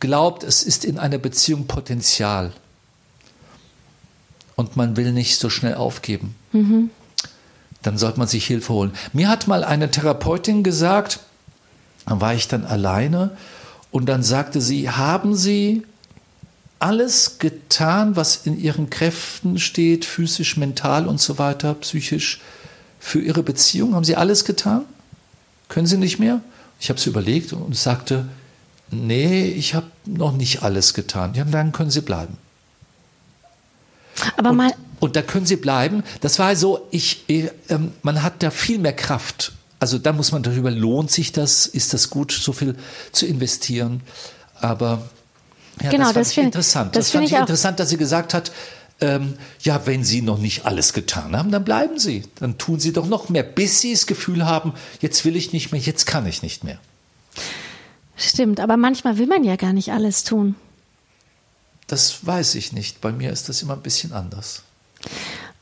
glaubt, es ist in einer Beziehung Potenzial und man will nicht so schnell aufgeben, mhm. dann sollte man sich Hilfe holen. Mir hat mal eine Therapeutin gesagt, dann war ich dann alleine und dann sagte sie, haben Sie alles getan, was in Ihren Kräften steht, physisch, mental und so weiter, psychisch, für Ihre Beziehung? Haben Sie alles getan? Können Sie nicht mehr? Ich habe es überlegt und sagte, nee, ich habe noch nicht alles getan. Ja, dann können Sie bleiben. Aber mal. Und, und da können Sie bleiben. Das war so, ich, äh, man hat da viel mehr Kraft Also da muss man darüber, lohnt sich das, ist das gut, so viel zu investieren? Aber ja, Genau, das, fand das ich find- interessant. das Das, fand ich ich interessant, dass sie gesagt hat, ähm, ja, wenn sie noch nicht alles getan haben, dann bleiben sie. Dann tun sie doch noch mehr, bis sie das Gefühl haben, jetzt will ich nicht mehr, jetzt kann ich nicht mehr. Stimmt, aber manchmal will man ja gar nicht alles tun. Das weiß ich nicht. Bei mir ist das immer ein bisschen anders.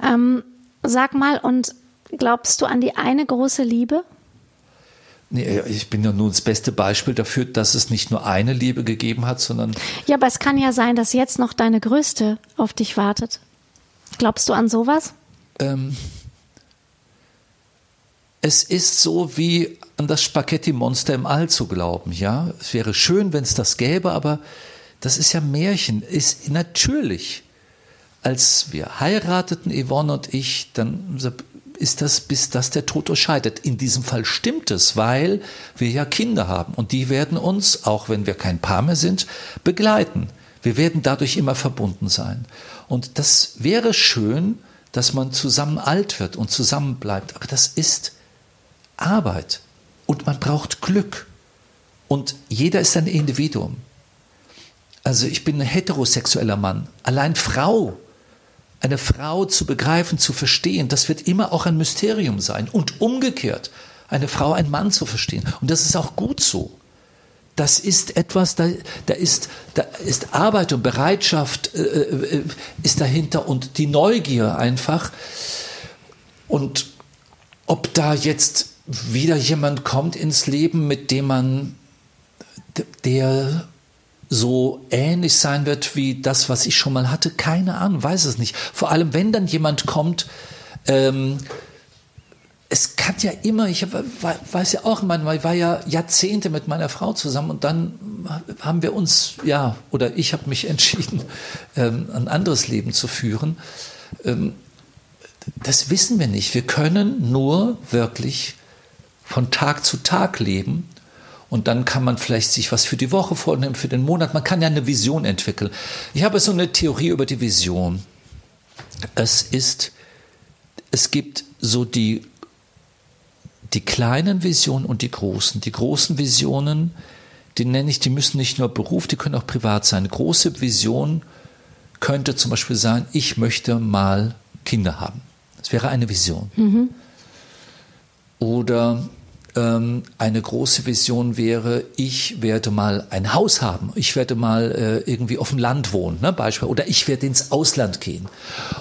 Ähm, sag mal, und glaubst du an die eine große Liebe? Nee, ich bin ja nun das beste Beispiel dafür, dass es nicht nur eine Liebe gegeben hat, sondern Ja, aber es kann ja sein, dass jetzt noch deine größte auf dich wartet. Glaubst du an sowas? ähm, es ist so wie an das Spaghetti-Monster im All zu glauben. Ja, es wäre schön, wenn es das gäbe, aber das ist ja Märchen. Ist natürlich, als wir heirateten, Yvonne und ich, dann ist das, bis das der Tod uns scheidet. In diesem Fall stimmt es, weil wir ja Kinder haben und die werden uns, auch wenn wir kein Paar mehr sind, begleiten. Wir werden dadurch immer verbunden sein. Und das wäre schön, dass man zusammen alt wird und zusammen bleibt. Aber das ist Arbeit und man braucht Glück. Und jeder ist ein Individuum. Also ich bin ein heterosexueller Mann. Allein Frau, eine Frau zu begreifen, zu verstehen, das wird immer auch ein Mysterium sein. Und umgekehrt, eine Frau, einen Mann zu verstehen. Und das ist auch gut so. Das ist etwas, da, da, ist, da ist Arbeit und Bereitschaft äh, äh, ist dahinter und die Neugier einfach. Und ob da jetzt wieder jemand kommt ins Leben, mit dem man, der so ähnlich sein wird wie das, was ich schon mal hatte, keine Ahnung, weiß es nicht. Vor allem, wenn dann jemand kommt, ähm, es kann ja immer, ich weiß ja auch, man war ja Jahrzehnte mit meiner Frau zusammen und dann haben wir uns, ja, oder ich habe mich entschieden, ähm, ein anderes Leben zu führen. Ähm, das wissen wir nicht. Wir können nur wirklich von Tag zu Tag leben. Und dann kann man vielleicht sich was für die Woche vornehmen, für den Monat. Man kann ja eine Vision entwickeln. Ich habe so eine Theorie über die Vision. Es ist, es gibt so die, die kleinen Visionen und die großen. Die großen Visionen, die nenne ich, die müssen nicht nur Beruf, die können auch privat sein. Große Vision könnte zum Beispiel sein, ich möchte mal Kinder haben. Das wäre eine Vision. Oder ähm, eine große Vision wäre, ich werde mal ein Haus haben, ich werde mal äh, irgendwie auf dem Land wohnen, ne, Beispiel, oder ich werde ins Ausland gehen,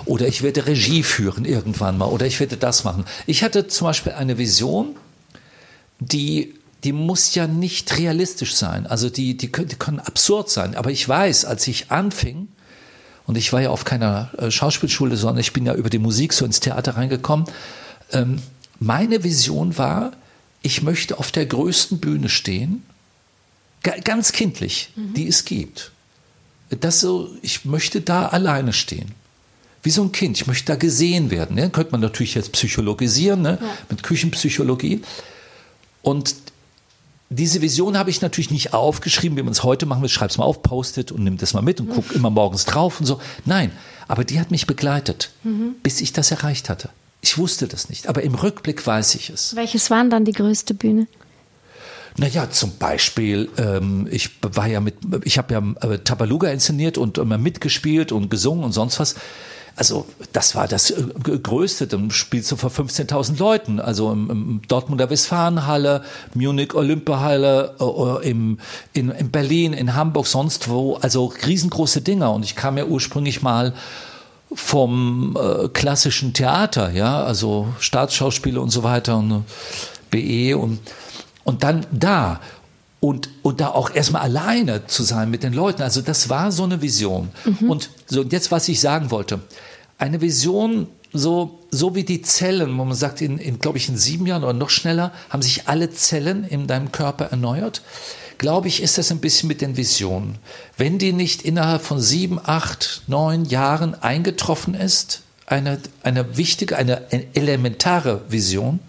oder ich werde Regie führen irgendwann mal, oder ich werde das machen. Ich hatte zum Beispiel eine Vision, die die muss ja nicht realistisch sein, also die die können, die können absurd sein. Aber ich weiß, als ich anfing und ich war ja auf keiner äh, Schauspielschule, sondern ich bin ja über die Musik so ins Theater reingekommen. Ähm, meine Vision war, ich möchte auf der größten Bühne stehen, ga- ganz kindlich, die es gibt. Das so, ich möchte da alleine stehen. Wie so ein Kind, ich möchte da gesehen werden. Ne? Könnte man natürlich jetzt psychologisieren, ne? mit Küchenpsychologie. Und diese Vision habe ich natürlich nicht aufgeschrieben, wie man es heute machen will. Schreib's mal auf, postet und nimm das mal mit und guck immer morgens drauf und so. Nein, aber die hat mich begleitet, bis ich das erreicht hatte. Ich wusste das nicht, aber im Rückblick weiß ich es. Welches waren dann die größte Bühne? Naja, zum Beispiel, ähm, ich war ja mit, ich habe ja äh, Tabaluga inszeniert und immer mitgespielt und gesungen und sonst was. Also das war das äh, Größte. Dann spielst du vor 15.000 Leuten. Also im, im Dortmunder Westfalenhalle, Munich Olympiahalle, äh, im, in, in Berlin, in Hamburg, sonst wo. Also riesengroße Dinger. Und ich kam ja ursprünglich mal vom äh, klassischen Theater, ja, also Staatsschauspiele und so weiter und äh, BE und und dann da und und da auch erstmal alleine zu sein mit den Leuten. Also das war so eine Vision. Und so und jetzt was ich sagen wollte, eine Vision so so wie die Zellen, wo man sagt in, in glaube ich in sieben Jahren oder noch schneller haben sich alle Zellen in deinem Körper erneuert glaube ich, ist das ein bisschen mit den Visionen. Wenn die nicht innerhalb von sieben, acht, neun Jahren eingetroffen ist, eine, eine wichtige, eine elementare Vision,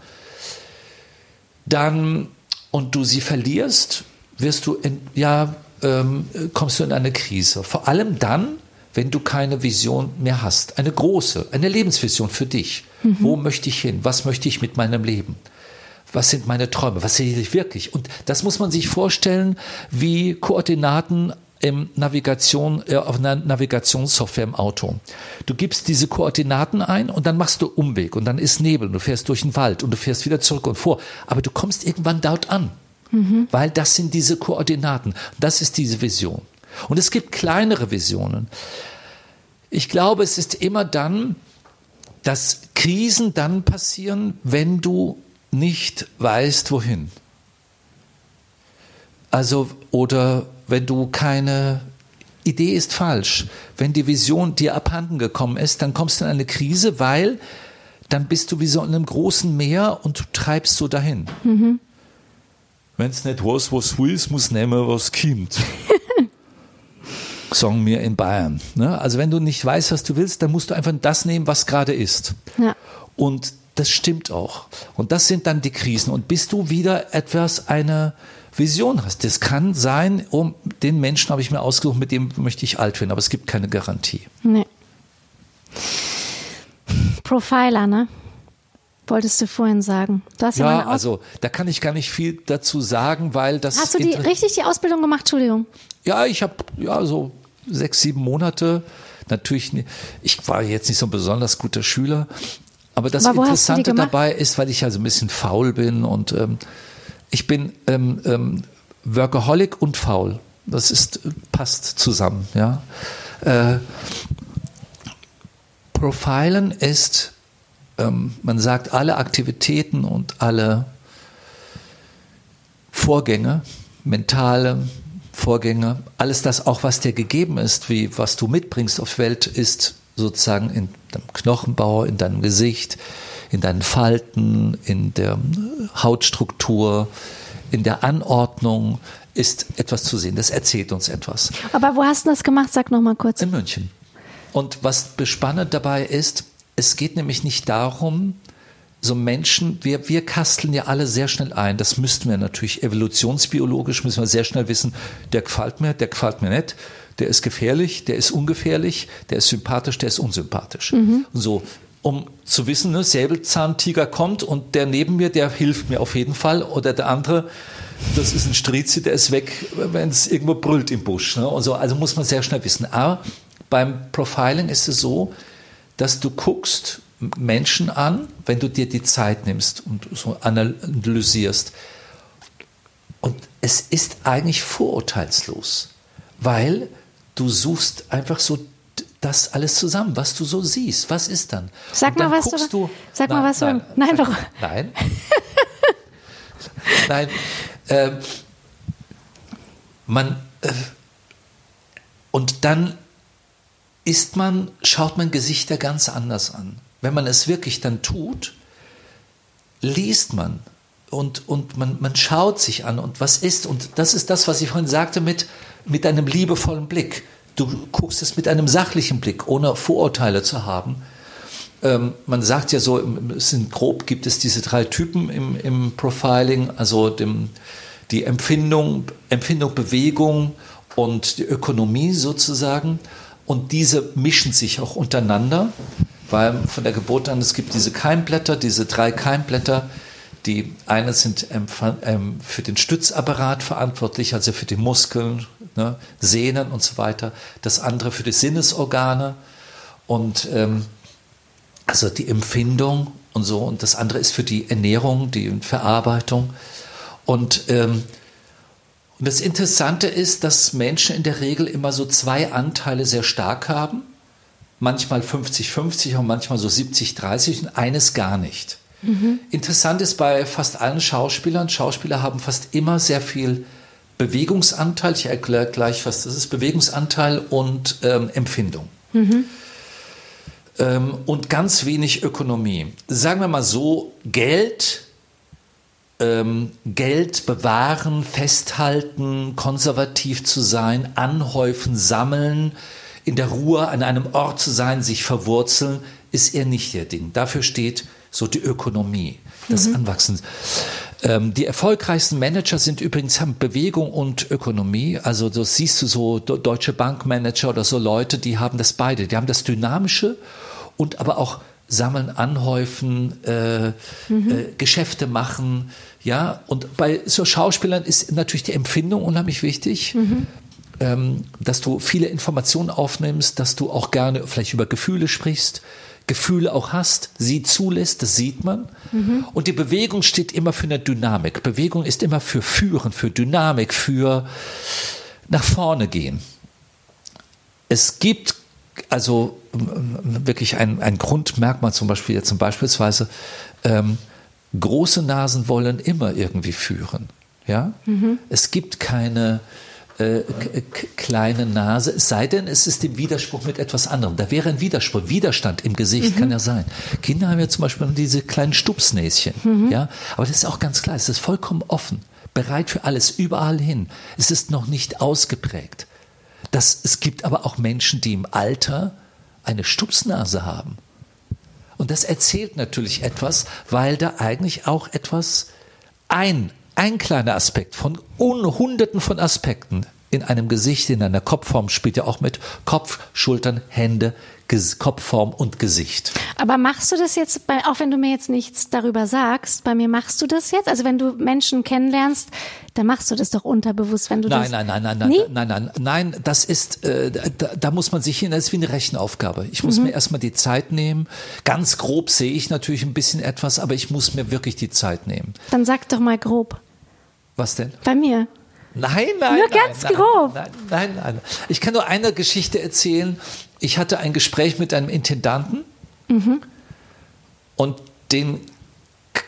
dann und du sie verlierst, wirst du in, ja ähm, kommst du in eine Krise. Vor allem dann, wenn du keine Vision mehr hast, eine große, eine Lebensvision für dich. Wo möchte ich hin? Was möchte ich mit meinem Leben? Was sind meine Träume, was sehe ich wirklich. Und das muss man sich vorstellen wie Koordinaten im Navigation, äh, auf einer Navigationssoftware im Auto. Du gibst diese Koordinaten ein und dann machst du Umweg und dann ist Nebel und du fährst durch den Wald und du fährst wieder zurück und vor. Aber du kommst irgendwann dort an, mhm. weil das sind diese Koordinaten. Das ist diese Vision. Und es gibt kleinere Visionen. Ich glaube, es ist immer dann, dass Krisen dann passieren, wenn du nicht weißt, wohin. Also, oder wenn du keine Idee ist falsch. Wenn die Vision dir abhanden gekommen ist, dann kommst du in eine Krise, weil dann bist du wie so in einem großen Meer und du treibst so dahin. Mhm. Wenn es nicht was, was will, muss nehmen, was kommt. Sagen wir in Bayern. Ne? Also wenn du nicht weißt, was du willst, dann musst du einfach das nehmen, was gerade ist. Ja. Und das stimmt auch. Und das sind dann die Krisen. Und bis du wieder etwas, eine Vision hast. Das kann sein, um den Menschen habe ich mir ausgesucht, mit dem möchte ich alt werden, aber es gibt keine Garantie. Nee. Profiler, ne? Wolltest du vorhin sagen. Du hast ja, ja also da kann ich gar nicht viel dazu sagen, weil das. Hast du die richtig die Ausbildung gemacht? Entschuldigung. Ja, ich habe ja so sechs, sieben Monate. Natürlich, ich war jetzt nicht so ein besonders guter Schüler, aber das aber Interessante dabei ist, weil ich also ein bisschen faul bin und ähm, ich bin ähm, ähm, Workaholic und faul. Das ist, passt zusammen. Ja. Äh, Profilen ist, ähm, man sagt, alle Aktivitäten und alle Vorgänge, mentale Vorgänge, alles das auch, was dir gegeben ist, wie was du mitbringst auf Welt, ist sozusagen in deinem Knochenbau, in deinem Gesicht, in deinen Falten, in der Hautstruktur, in der Anordnung ist etwas zu sehen. Das erzählt uns etwas. Aber wo hast du das gemacht? Sag noch mal kurz. In München. Und was bespannend dabei ist, es geht nämlich nicht darum, so Menschen, wir, wir kasteln ja alle sehr schnell ein. Das müssten wir natürlich evolutionsbiologisch, müssen wir sehr schnell wissen, der gefällt mir, der gefällt mir nicht, der ist gefährlich, der ist ungefährlich, der ist sympathisch, der ist unsympathisch. Mhm. Und so um zu wissen, ne, Säbelzahntiger kommt und der neben mir, der hilft mir auf jeden Fall. Oder der andere, das ist ein Strizi, der ist weg, wenn es irgendwo brüllt im Busch. Ne? Und so, also muss man sehr schnell wissen. Aber beim Profiling ist es so, dass du guckst Menschen an, wenn du dir die Zeit nimmst und so analysierst. Und es ist eigentlich vorurteilslos, weil du suchst einfach so das alles zusammen, was du so siehst. Was ist dann? Sag dann mal, was du, du, Sag nein, mal, was nein, du. Nein, doch. Nein. nein. Äh, man. Äh, und dann ist man, schaut man Gesichter ganz anders an. Wenn man es wirklich dann tut, liest man und, und man, man schaut sich an und was ist. Und das ist das, was ich vorhin sagte mit, mit einem liebevollen Blick du guckst es mit einem sachlichen Blick, ohne Vorurteile zu haben. Ähm, man sagt ja so, es sind grob gibt es diese drei Typen im, im Profiling, also dem, die Empfindung, Empfindung, Bewegung und die Ökonomie sozusagen. Und diese mischen sich auch untereinander, weil von der Geburt an, es gibt diese Keimblätter, diese drei Keimblätter, die eine sind ähm, für den Stützapparat verantwortlich, also für die Muskeln, ne, Sehnen und so weiter. Das andere für die Sinnesorgane und ähm, also die Empfindung und so. Und das andere ist für die Ernährung, die Verarbeitung. Und, ähm, und das Interessante ist, dass Menschen in der Regel immer so zwei Anteile sehr stark haben. Manchmal 50-50 und manchmal so 70-30 und eines gar nicht. Mhm. Interessant ist bei fast allen Schauspielern, Schauspieler haben fast immer sehr viel Bewegungsanteil, ich erkläre gleich, was das ist, Bewegungsanteil und ähm, Empfindung. Mhm. Ähm, und ganz wenig Ökonomie. Sagen wir mal so, Geld, ähm, Geld bewahren, festhalten, konservativ zu sein, anhäufen, sammeln, in der Ruhe an einem Ort zu sein, sich verwurzeln, ist eher nicht der Ding. Dafür steht so die Ökonomie, das mhm. Anwachsen. Ähm, die erfolgreichsten Manager sind übrigens haben Bewegung und Ökonomie. Also das siehst du so Deutsche Bankmanager oder so Leute, die haben das beide. Die haben das Dynamische und aber auch sammeln, anhäufen, äh, mhm. äh, Geschäfte machen. Ja, und bei so Schauspielern ist natürlich die Empfindung unheimlich wichtig. Mhm. Ähm, dass du viele Informationen aufnimmst, dass du auch gerne vielleicht über Gefühle sprichst, Gefühle auch hast, sie zulässt, das sieht man. Mhm. Und die Bewegung steht immer für eine Dynamik. Bewegung ist immer für Führen, für Dynamik, für nach vorne gehen. Es gibt also wirklich ein, ein Grundmerkmal zum Beispiel jetzt zum beispielsweise ähm, große Nasen wollen immer irgendwie führen. Ja, mhm. es gibt keine äh, kleine Nase, es sei denn, es ist im Widerspruch mit etwas anderem. Da wäre ein Widerspruch, Widerstand im Gesicht mhm. kann ja sein. Kinder haben ja zum Beispiel diese kleinen Stupsnäschen, mhm. ja, aber das ist auch ganz klar, es ist vollkommen offen, bereit für alles, überall hin. Es ist noch nicht ausgeprägt. Das, es gibt aber auch Menschen, die im Alter eine Stupsnase haben. Und das erzählt natürlich etwas, weil da eigentlich auch etwas ein, ein kleiner Aspekt von Hunderten von Aspekten in einem Gesicht, in einer Kopfform spielt ja auch mit Kopf, Schultern, Hände, Kopfform und Gesicht. Aber machst du das jetzt, bei, auch wenn du mir jetzt nichts darüber sagst, bei mir machst du das jetzt? Also wenn du Menschen kennenlernst, dann machst du das doch unterbewusst, wenn du nein, das... Nein, nein, nein, nein, nein, nein, nein, nein, das ist, äh, da, da, muss man sich hin, das ist wie eine Rechenaufgabe. Ich muss mhm. mir erstmal die Zeit nehmen. Ganz grob sehe ich natürlich ein bisschen etwas, aber ich muss mir wirklich die Zeit nehmen. Dann sag doch mal grob. Was denn? Bei mir. Nein, nein. Nur ganz nein, grob. Nein, nein, nein. Ich kann nur eine Geschichte erzählen. Ich hatte ein Gespräch mit einem Intendanten mhm. und den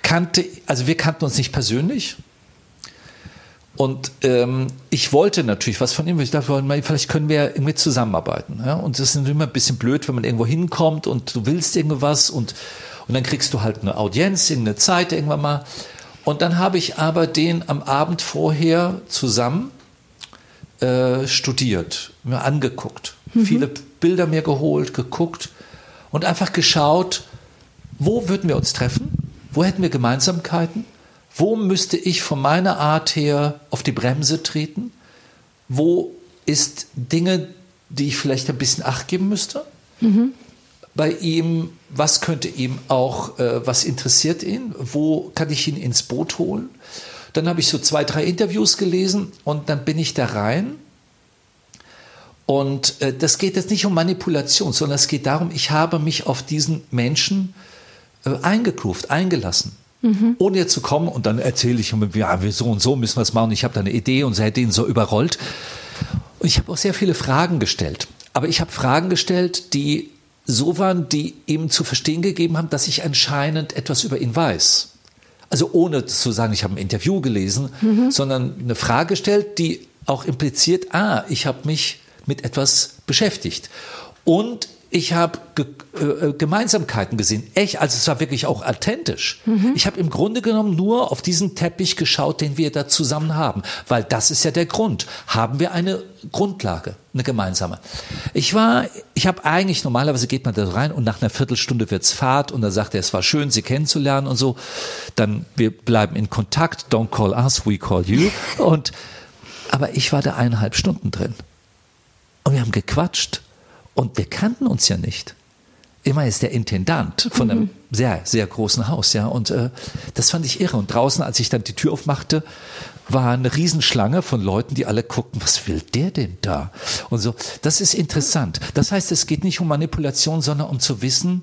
kannte, also wir kannten uns nicht persönlich. Und ähm, ich wollte natürlich was von ihm. Ich dachte, vielleicht können wir irgendwie zusammenarbeiten. Ja? Und das ist immer ein bisschen blöd, wenn man irgendwo hinkommt und du willst irgendwas und, und dann kriegst du halt eine Audienz, irgendeine Zeit irgendwann mal. Und dann habe ich aber den am Abend vorher zusammen äh, studiert, mir angeguckt, mhm. viele Bilder mir geholt, geguckt und einfach geschaut, wo würden wir uns treffen, wo hätten wir Gemeinsamkeiten, wo müsste ich von meiner Art her auf die Bremse treten, wo ist Dinge, die ich vielleicht ein bisschen acht geben müsste. Mhm bei ihm, was könnte ihm auch, äh, was interessiert ihn, wo kann ich ihn ins Boot holen. Dann habe ich so zwei, drei Interviews gelesen und dann bin ich da rein. Und äh, das geht jetzt nicht um Manipulation, sondern es geht darum, ich habe mich auf diesen Menschen äh, eingekruft, eingelassen. Mhm. Ohne jetzt zu kommen und dann erzähle ich ihm, ja, so und so müssen wir es machen. Ich habe da eine Idee und seid ihn so überrollt. Und ich habe auch sehr viele Fragen gestellt. Aber ich habe Fragen gestellt, die so waren, die ihm zu verstehen gegeben haben, dass ich anscheinend etwas über ihn weiß. Also ohne zu sagen, ich habe ein Interview gelesen, mhm. sondern eine Frage gestellt, die auch impliziert, ah, ich habe mich mit etwas beschäftigt. Und ich habe Ge äh, äh, Gemeinsamkeiten gesehen. Echt, also es war wirklich auch authentisch. Mhm. Ich habe im Grunde genommen nur auf diesen Teppich geschaut, den wir da zusammen haben, weil das ist ja der Grund. Haben wir eine Grundlage, eine gemeinsame? Ich war, ich habe eigentlich normalerweise geht man da rein und nach einer Viertelstunde wird's Fahrt und dann sagt er, es war schön, Sie kennenzulernen und so. Dann wir bleiben in Kontakt. Don't call us, we call you. Und aber ich war da eineinhalb Stunden drin und wir haben gequatscht und wir kannten uns ja nicht. Immer ist der Intendant von einem mhm. sehr, sehr großen Haus, ja. Und äh, das fand ich irre. Und draußen, als ich dann die Tür aufmachte, war eine Riesenschlange von Leuten, die alle guckten, was will der denn da? Und so. Das ist interessant. Das heißt, es geht nicht um Manipulation, sondern um zu wissen,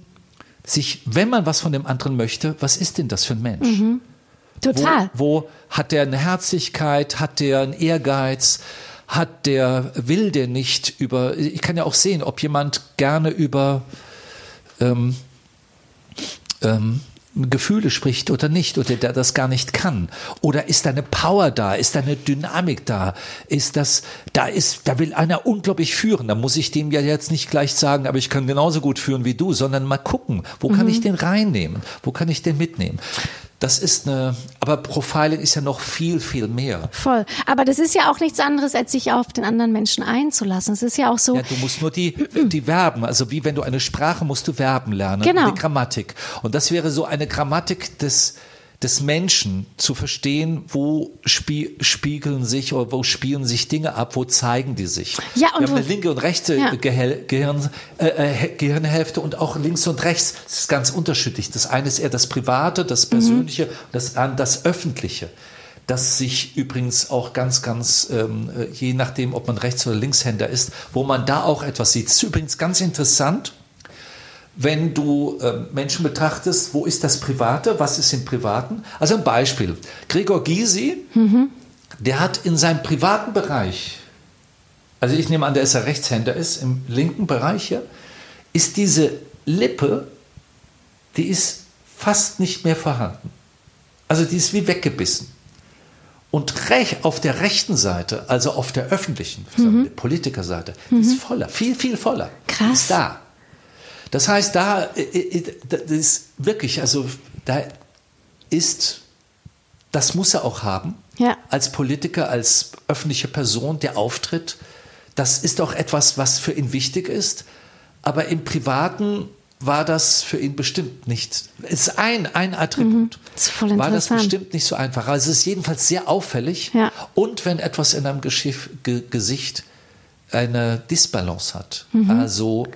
sich, wenn man was von dem anderen möchte, was ist denn das für ein Mensch? Mhm. Total. Wo, wo hat der eine Herzlichkeit? Hat der einen Ehrgeiz? Hat der, will der nicht über, ich kann ja auch sehen, ob jemand gerne über ähm, ähm, Gefühle spricht oder nicht, oder der das gar nicht kann. Oder ist da eine Power da? Ist da eine Dynamik da? Ist das, da ist, da will einer unglaublich führen. Da muss ich dem ja jetzt nicht gleich sagen, aber ich kann genauso gut führen wie du, sondern mal gucken, wo kann mhm. ich den reinnehmen? Wo kann ich den mitnehmen? Das ist eine, aber Profiling ist ja noch viel, viel mehr. Voll. Aber das ist ja auch nichts anderes, als sich auf den anderen Menschen einzulassen. Es ist ja auch so. Ja, du musst nur die, die Verben, also wie wenn du eine Sprache musst du Verben lernen. Genau. Eine Grammatik. Und das wäre so eine Grammatik des, des Menschen zu verstehen, wo spie spiegeln sich oder wo spielen sich Dinge ab, wo zeigen die sich. Ja, und Wir haben eine linke und rechte Ja. Gehirn, äh, äh, Gehirnhälfte und auch links und rechts. Das ist ganz unterschiedlich. Das eine ist eher das Private, das Persönliche, das andere das Öffentliche. Das sich übrigens auch ganz, ganz, ähm, äh, je nachdem, ob man Rechts- oder Linkshänder ist, wo man da auch etwas sieht. Das ist übrigens ganz interessant wenn du ähm, Menschen betrachtest, wo ist das Private, was ist im Privaten? Also ein Beispiel. Gregor Gysi, der hat in seinem privaten Bereich, also ich nehme an, der ist er Rechtshänder ist, im linken Bereich hier, ist diese Lippe, die ist fast nicht mehr vorhanden. Also die ist wie weggebissen. Und rech, auf der rechten Seite, also auf der öffentlichen, wir, Politikerseite, die ist voller, viel, viel voller. Krass. ist da. Das heißt, da äh, äh, das ist wirklich, also da ist, das muss er auch haben, Ja. als Politiker, als öffentliche Person, der auftritt. Das ist auch etwas, was für ihn wichtig ist. Aber im Privaten war das für ihn bestimmt nicht. Es ist ein, ein Attribut. Das ist voll War das bestimmt nicht so einfach. Also es ist jedenfalls sehr auffällig. Ja. Und wenn etwas in einem Geschiff, ge, Gesicht eine Disbalance hat, also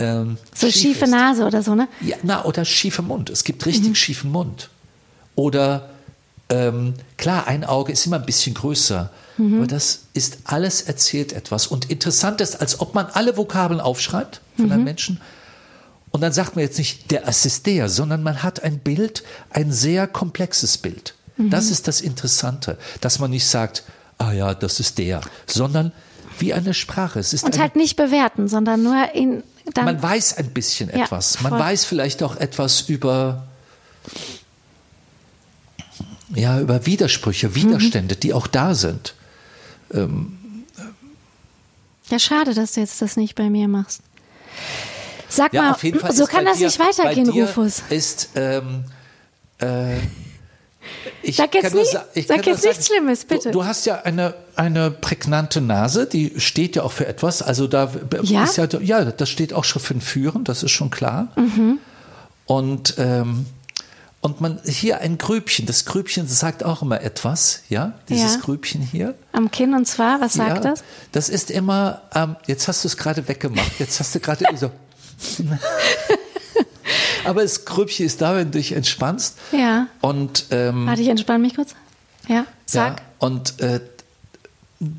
ähm, Mhm. So schief schiefe ist. Nase oder so, ne? Ja, na, oder schiefer Mund. Es gibt richtig schiefen Mund. Oder ähm, klar, ein Auge ist immer ein bisschen größer. Aber das ist alles erzählt etwas. Und interessant ist, als ob man alle Vokabeln aufschreibt von einem Menschen. Und dann sagt man jetzt nicht, der es ist der, sondern man hat ein Bild, ein sehr komplexes Bild. Das ist das Interessante, dass man nicht sagt, ah ja, das ist der, sondern wie eine Sprache. Es ist Und halt nicht bewerten, sondern nur in dann. man weiß ein bisschen Ja, etwas. Man voll. weiß vielleicht auch etwas über, ja, über Widersprüche, Widerstände, die auch da sind. ja, schade, dass du jetzt das nicht bei mir machst. Sag Ja, mal, so kann das dir, nicht weitergehen, Rufus. Ist, ähm, äh, ich Sag jetzt nicht- sa- ich sag jetzt nichts Schlimmes, bitte. Du, du hast ja eine, eine prägnante Nase, die steht ja auch für etwas. Also da Ja? ist ja, ja, das steht auch schon für ein Führen, das ist schon klar. Mhm. Und, ähm, und man, hier ein Grübchen, das Grübchen sagt auch immer etwas, ja, dieses Ja. Grübchen hier. Am Kinn und zwar, was sagt ja, das? Das ist immer, ähm, jetzt hast du es gerade weggemacht, jetzt hast du gerade so. Aber das Grübchen ist da, wenn du dich entspannst. Ja. Und, ähm, Warte, ich entspanne mich kurz. Ja, sag. ja, und äh,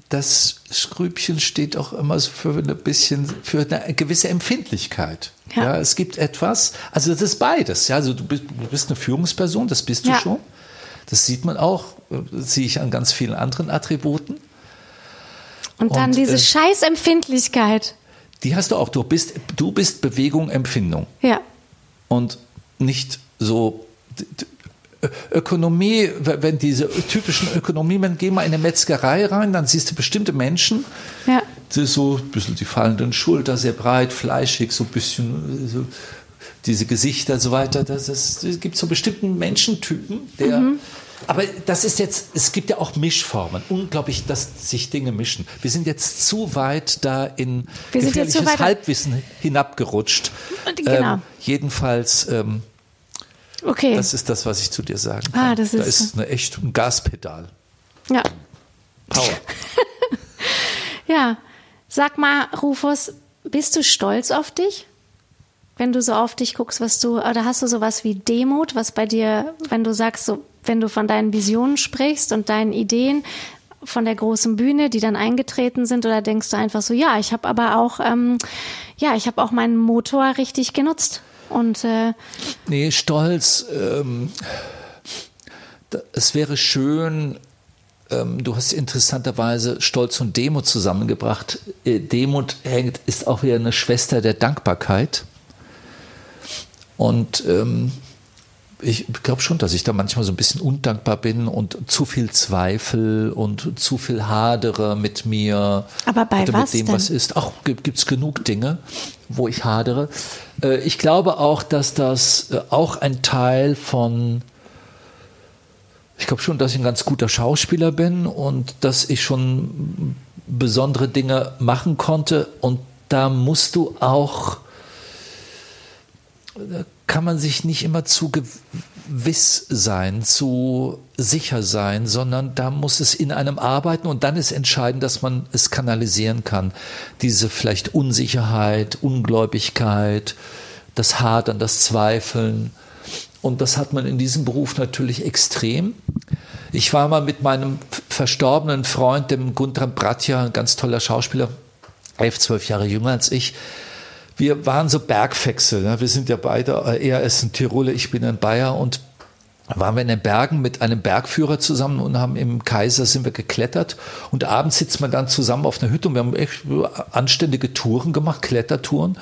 das Skrübchen steht auch immer so für ein bisschen für eine gewisse Empfindlichkeit. Ja. Ja. es gibt etwas, also das ist beides. Ja, also du bist, du bist eine Führungsperson, das bist du Ja. schon. Das sieht man auch, äh, das sehe ich an ganz vielen anderen Attributen. Und dann Und, diese äh, Scheißempfindlichkeit. Die hast du auch. Du bist, du bist Bewegung, Empfindung. Ja. Und nicht so Ökonomie, wenn diese typischen Ökonomien, geh mal in eine Metzgerei rein, dann siehst du bestimmte Menschen, Ja. das ist so ein bisschen die fallenden Schulter, sehr breit, fleischig, so ein bisschen äh, so diese Gesichter und so weiter. Das, ist, es gibt so bestimmten Menschentypen, der. Mhm. Aber das ist jetzt, es gibt ja auch Mischformen. Unglaublich, dass sich Dinge mischen. Wir sind jetzt zu weit da in Wir gefährliches weit- Halbwissen hinabgerutscht. Genau. Ähm, jedenfalls, ähm, Okay. das ist das, was ich zu dir sagen Ah, kann. das da ist- ist eine echt ein Gaspedal. ja. Power. Ja. Sag mal, Rufus, bist du stolz auf dich? Wenn du so auf dich guckst, was du, oder hast du sowas wie Demut, was bei dir, wenn du sagst, so, wenn du von deinen Visionen sprichst und deinen Ideen von der großen Bühne, die dann eingetreten sind, oder denkst du einfach so, ja, ich habe aber auch, ähm, ja, ich habe auch meinen Motor richtig genutzt und äh, Nee, Stolz. Ähm, da, es wäre schön, ähm, du hast interessanterweise Stolz und Demut zusammengebracht. Äh, Demut hängt, ist auch wieder eine Schwester der Dankbarkeit. Und ähm, ich glaube schon, dass ich da manchmal so ein bisschen undankbar bin und zu viel Zweifel und zu viel hadere mit mir. Aber bei oder was mit dem, denn? was ist. Auch gibt es genug Dinge, wo ich hadere. Äh, ich glaube auch, dass das äh, auch ein Teil von ich glaube schon, dass ich ein ganz guter Schauspieler bin und dass ich schon besondere Dinge machen konnte. Und da musst du auch, kann man sich nicht immer zu wiss sein, zu sicher sein, sondern da muss es in einem arbeiten und dann ist entscheidend, dass man es kanalisieren kann. Diese vielleicht Unsicherheit, Ungläubigkeit, das Hadern, das Zweifeln. Und das hat man in diesem Beruf natürlich extrem. Ich war mal mit meinem verstorbenen Freund, dem Guntram Bratja, ein ganz toller Schauspieler, elf, zwölf Jahre jünger als ich. Wir waren so Bergfechse. Ne? Wir sind ja beide, äh, er ist ein Tiroler, ich bin ein Bayer und waren wir in den Bergen mit einem Bergführer zusammen und haben im Kaiser sind wir geklettert und abends sitzt man dann zusammen auf einer Hütte und wir haben echt anständige Touren gemacht, Klettertouren.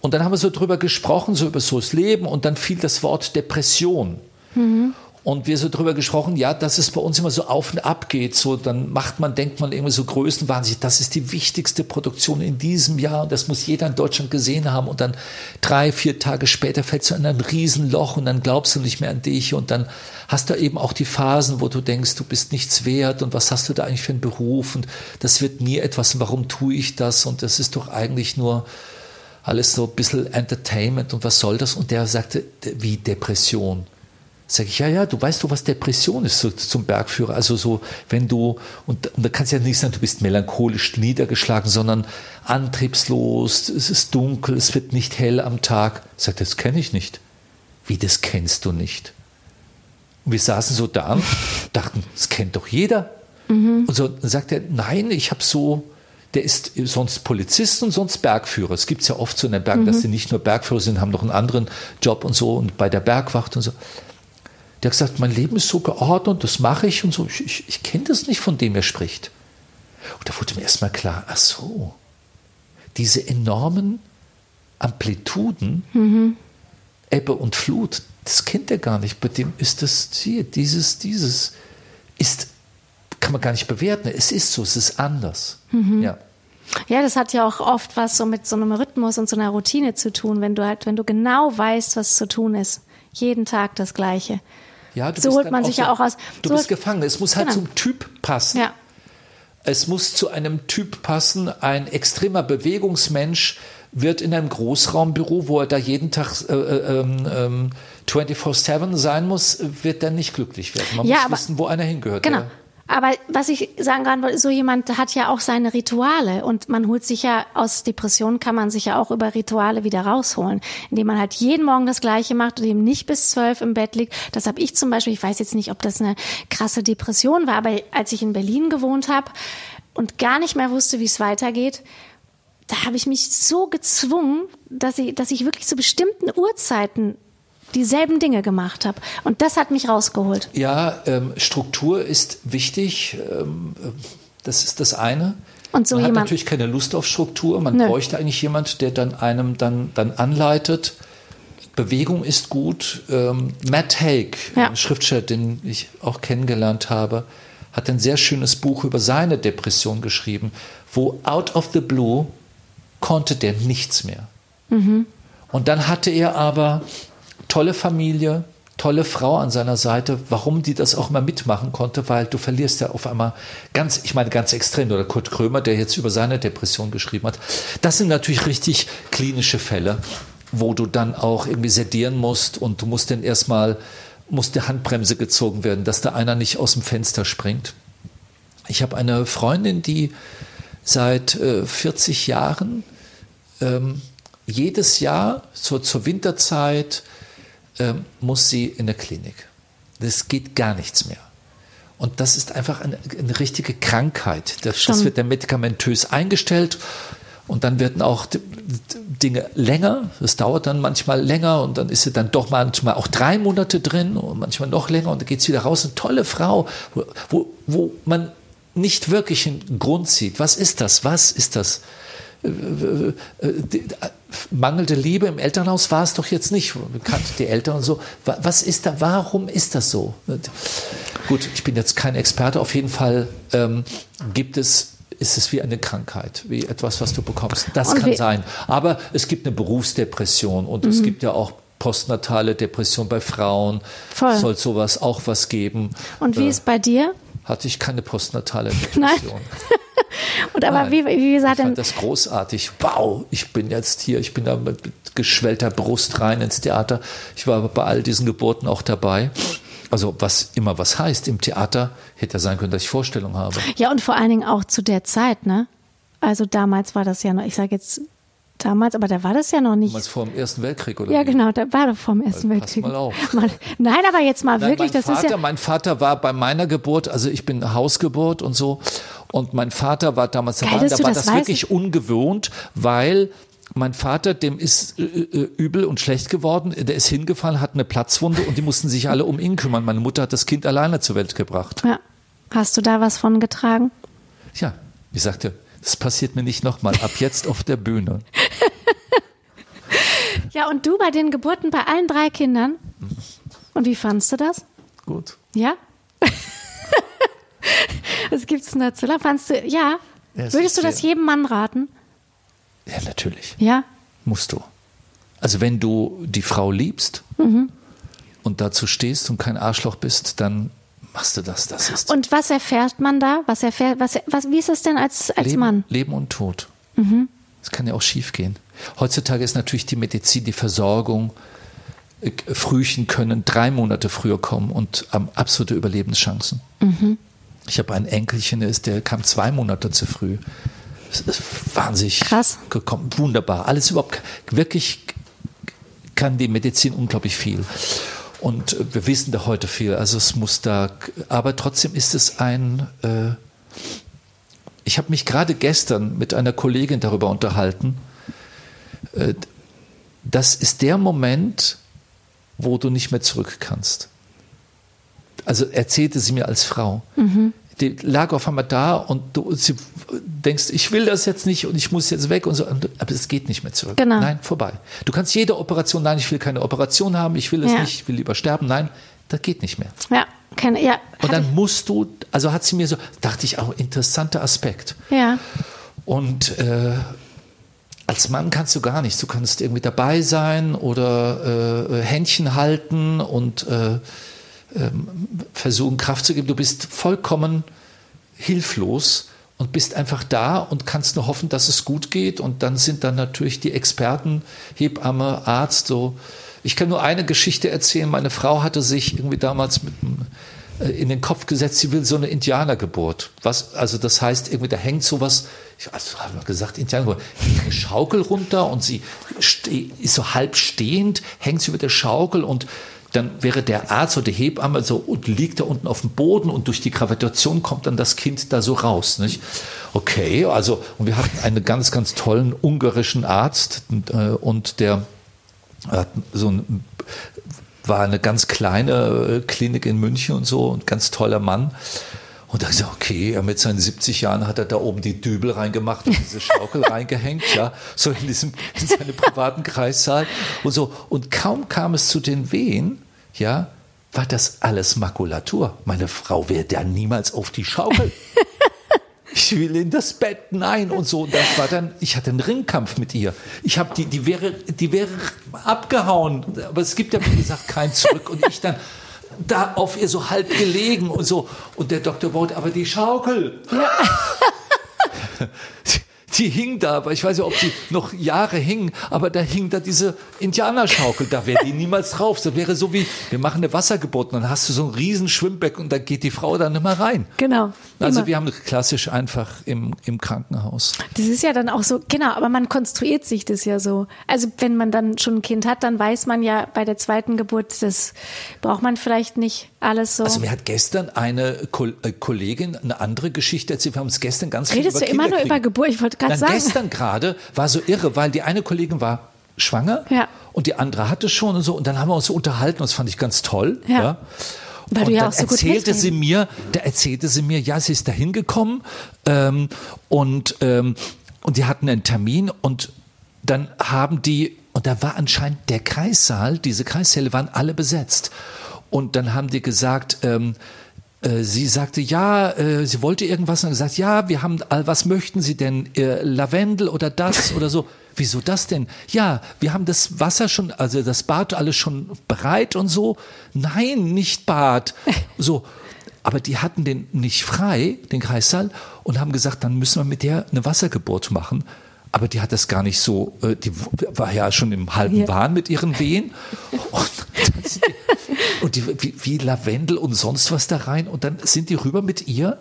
Und dann haben wir so drüber gesprochen, so über so das Leben und dann fiel das Wort Depression. Mhm und wir so drüber gesprochen, ja, dass es bei uns immer so auf und ab geht. So, dann macht man, denkt man irgendwie so größenwahnsinnig, das ist die wichtigste Produktion in diesem Jahr und das muss jeder in Deutschland gesehen haben. Und dann drei, vier Tage später fällst du in ein Riesenloch und dann glaubst du nicht mehr an dich und dann hast du eben auch die Phasen, wo du denkst, du bist nichts wert und was hast du da eigentlich für einen Beruf und das wird nie etwas, warum tue ich das und das ist doch eigentlich nur alles so ein bisschen Entertainment und was soll das? Und der sagte, wie Depression. Sag ich, ja, ja, du weißt du, was Depression ist so, zum Bergführer. Also so, wenn du, und, und da kannst ja nicht sagen, du bist melancholisch niedergeschlagen, sondern antriebslos, es ist dunkel, es wird nicht hell am Tag. Sagt, das kenne ich nicht. Wie, das kennst du nicht? Und wir saßen so da und dachten, das kennt doch jeder. Mhm. Und so dann sagt er, nein, ich habe so, der ist sonst Polizist und sonst Bergführer. Es gibt es ja oft so in den Bergen, mhm. dass sie nicht nur Bergführer sind, haben noch einen anderen Job und so und bei der Bergwacht und so. Der hat gesagt, mein Leben ist so geordnet, das mache ich und so. Ich, ich, ich kenne das nicht, von dem er spricht. Und da wurde mir erstmal klar, ach so, diese enormen Amplituden, mhm. Ebbe und Flut, das kennt er gar nicht. Bei dem ist das hier, dieses, dieses, ist, kann man gar nicht bewerten. Es ist so, es ist anders. Mhm. Ja. Ja, das hat ja auch oft was so mit so einem Rhythmus und so einer Routine zu tun, wenn du halt, wenn du genau weißt, was zu tun ist. Jeden Tag das Gleiche. Ja, so holt man sich so, ja auch aus. Du so bist gefangen. Es muss halt genau. zum Typ passen. Ja. Es muss zu einem Typ passen. Ein extremer Bewegungsmensch wird in einem Großraumbüro, wo er da jeden Tag äh, äh, ähm, 24-7 sein muss, wird dann nicht glücklich werden. Man ja, muss wissen, wo einer hingehört. Genau. Ja. Aber was ich sagen kann, so jemand hat ja auch seine Rituale und man holt sich ja aus Depressionen kann man sich ja auch über Rituale wieder rausholen, indem man halt jeden Morgen das Gleiche macht und eben nicht bis zwölf im Bett liegt. Das habe ich zum Beispiel. Ich weiß jetzt nicht, ob das eine krasse Depression war, aber als ich in Berlin gewohnt habe und gar nicht mehr wusste, wie es weitergeht, da habe ich mich so gezwungen, dass ich, dass ich wirklich zu bestimmten Uhrzeiten dieselben Dinge gemacht habe. Und das hat mich rausgeholt. Ja, ähm, Struktur ist wichtig. Ähm, äh, das ist das eine. Und so man jemand, hat natürlich keine Lust auf Struktur. Man nö. bräuchte eigentlich jemand, der dann einem dann, dann anleitet. Bewegung ist gut. Ähm, Matt Haig, ja. ein Schriftsteller, den ich auch kennengelernt habe, hat ein sehr schönes Buch über seine Depression geschrieben, wo out of the blue konnte der nichts mehr. Mhm. Und dann hatte er aber tolle Familie, tolle Frau an seiner Seite, warum die das auch immer mitmachen konnte, weil du verlierst ja auf einmal ganz, ich meine ganz extrem, oder Kurt Krömer, der jetzt über seine Depression geschrieben hat. Das sind natürlich richtig klinische Fälle, wo du dann auch irgendwie sedieren musst und du musst dann erstmal, muss die Handbremse gezogen werden, dass da einer nicht aus dem Fenster springt. Ich habe eine Freundin, die seit äh, 40 Jahren ähm, jedes Jahr so zur Winterzeit ähm, muss sie in der Klinik. Das geht gar nichts mehr. Und das ist einfach eine, eine richtige Krankheit. Das, das, wird dann medikamentös eingestellt und dann werden auch Dinge länger. Das dauert dann manchmal länger und dann ist sie dann doch manchmal auch drei Monate drin und manchmal noch länger und dann geht sie wieder raus. Eine tolle Frau, wo, wo, wo man nicht wirklich einen Grund sieht. Was ist das? Was ist das? Mangelnde Liebe im Elternhaus war es doch jetzt nicht. Bekannt die Eltern und so. Was ist da, warum ist das so? Gut, ich bin jetzt kein Experte. Auf jeden Fall ähm, gibt es, ist es wie eine Krankheit, wie etwas, was du bekommst. Das kann sein. Aber es gibt eine Berufsdepression und mhm. es gibt ja auch postnatale Depression bei Frauen. Voll. Soll sowas auch was geben. Und wie äh, ist bei dir? Hatte ich keine postnatale Depression. Und aber Nein. wie, wie sah Ich fand das großartig. Wow, ich bin jetzt hier, ich bin da mit geschwellter Brust rein ins Theater. Ich war bei all diesen Geburten auch dabei. Also was immer was heißt, im Theater hätte ja sein können, dass ich Vorstellungen habe. ja und vor allen Dingen auch zu der Zeit, ne? Also damals war das ja noch, ich sage jetzt damals, aber da war das ja noch nicht. Damals vor dem Ersten Weltkrieg oder Ja, wie? genau, da war doch vom Ersten pass Weltkrieg. mal auf. Mal- Nein, aber jetzt mal Nein, wirklich, das Vater, ist ja. mein Vater war bei meiner Geburt, also ich bin Hausgeburt und so, und mein Vater war damals Geil, dabei. Da war das das wirklich ungewohnt, weil mein Vater, dem ist äh, äh, übel und schlecht geworden. Der ist hingefallen, hat eine Platzwunde und die mussten sich alle um ihn kümmern. Meine Mutter hat das Kind alleine zur Welt gebracht. ja. Hast du da was von getragen? Ja, ich sagte, das passiert mir nicht nochmal. Ab jetzt auf der Bühne. Ja, und du bei den Geburten bei allen drei Kindern? Und wie fandst du das? Gut. Ja? Was gibt's denn dazu? Fandst du, ja? Ja, es Würdest du das jedem Mann raten? Ja, natürlich. Ja? Musst du. Also wenn du die Frau liebst Mhm. und dazu stehst und kein Arschloch bist, dann machst du das. Das ist Und was erfährt man da? Was erfährt, was, was, wie ist es denn als, als Leben, Mann? Mhm. Leben und Tod. Das kann ja auch schief gehen. Heutzutage ist natürlich die Medizin, die Versorgung, äh, Frühchen können drei Monate früher kommen und haben absolute Überlebenschancen. Mhm. Ich habe einen Enkelchen, der, ist, der kam zwei Monate zu früh. Das ist wahnsinnig Krass. gekommen. Wunderbar. Alles überhaupt, wirklich kann die Medizin unglaublich viel. Und äh, wir wissen da heute viel. Also es muss da, aber trotzdem ist es ein, äh, ich habe mich gerade gestern mit einer Kollegin darüber unterhalten. Äh, Das ist der Moment, wo du nicht mehr zurück kannst. Also erzählte sie mir als Frau. Die lag auf einmal da und du sie denkst, ich will das jetzt nicht und ich muss jetzt weg und so, aber es geht nicht mehr zurück. Genau. Nein, vorbei. Du kannst jede Operation, nein, ich will keine Operation haben, ich will es Ja. nicht, ich will lieber sterben, nein, das geht nicht mehr. Ja, kenn, ja. Und dann musst du, also hat sie mir so, dachte ich auch, interessanter Aspekt. ja. Und äh, als Mann kannst du gar nichts. Du kannst irgendwie dabei sein oder äh, Händchen halten und äh, versuchen, Kraft zu geben. Du bist vollkommen hilflos und bist einfach da und kannst nur hoffen, dass es gut geht. Und dann sind dann natürlich die Experten, Hebamme, Arzt, so. Ich kann nur eine Geschichte erzählen. Meine Frau hatte sich irgendwie damals mit einem äh, in den Kopf gesetzt, sie will so eine Indianergeburt. Was, also das heißt, irgendwie da hängt sowas, ich also, habe mal gesagt, Indianergeburt, eine Schaukel runter und sie ist so halb stehend, hängt sie über der Schaukel und dann wäre der Arzt oder die Hebamme so und liegt da unten auf dem Boden und durch die Gravitation kommt dann das Kind da so raus. Nicht? Okay, also und wir hatten einen ganz, ganz tollen ungarischen Arzt und, äh, und der hat so ein war eine ganz kleine äh, Klinik in München und so, ein ganz toller Mann. Und da ist er, okay, er mit seinen 70 Jahren hat er da oben die Dübel reingemacht und diese Schaukel reingehängt, ja, so in diesem, in seinem privaten Kreissaal und so. Und kaum kam es zu den Wehen, ja, war das alles Makulatur. Meine Frau wäre da niemals auf die Schaukel. Ich will in das Bett, nein und so. Und das war dann, ich hatte einen Ringkampf mit ihr. Ich habe die, die wäre, die wäre abgehauen. Aber es gibt ja, wie gesagt, kein Zurück. Und ich dann da auf ihr so halb gelegen und so. Und der Doktor baut aber die Schaukel. Die hing da, aber ich weiß ja, ob die noch Jahre hing, aber da hing da diese Indianerschaukel, da wäre die niemals drauf. Das wäre so wie, wir machen eine Wassergeburt und dann hast du so ein riesen Schwimmbecken und da geht die Frau dann immer rein. Genau. Also Immer. wir haben klassisch einfach im, im Krankenhaus. Das ist ja dann auch so, genau, aber man konstruiert sich das ja so. Also wenn man dann schon ein Kind hat, dann weiß man ja bei der zweiten Geburt, das braucht man vielleicht nicht alles so. Also mir hat gestern eine Ko äh, Kollegin eine andere Geschichte erzählt. Wir haben uns gestern ganz viel Redest über du immer nur über Geburt? Ich wollte gerade sagen. gestern gerade war so irre, weil die eine Kollegin war schwanger Ja. und die andere hatte schon und so. Und dann haben wir uns so unterhalten und das fand ich ganz toll. Ja. Weil und du ja auch so gut erzählte sie mitreden. mir, da erzählte sie mir, ja, sie ist da hingekommen ähm, und, ähm, und die hatten einen Termin und dann haben die, und da war anscheinend der Kreissaal, diese Kreissäle waren alle besetzt. Und dann haben die gesagt, ähm, äh, sie sagte, ja, äh, sie wollte irgendwas und gesagt, ja, wir haben, was möchten Sie denn? Äh, Lavendel oder das oder so? Wieso das denn? Ja, wir haben das Wasser schon, also das Bad alles schon bereit und so. Nein, nicht Bad. So. aber die hatten den nicht frei, den Kreissaal, und haben gesagt, dann müssen wir mit der eine Wassergeburt machen. Aber die hat das gar nicht so, äh, die war ja schon im halben Ja. Wahn mit ihren Wehen. Und, die, und die, wie, wie Lavendel und sonst was da rein. Und dann sind die rüber mit ihr.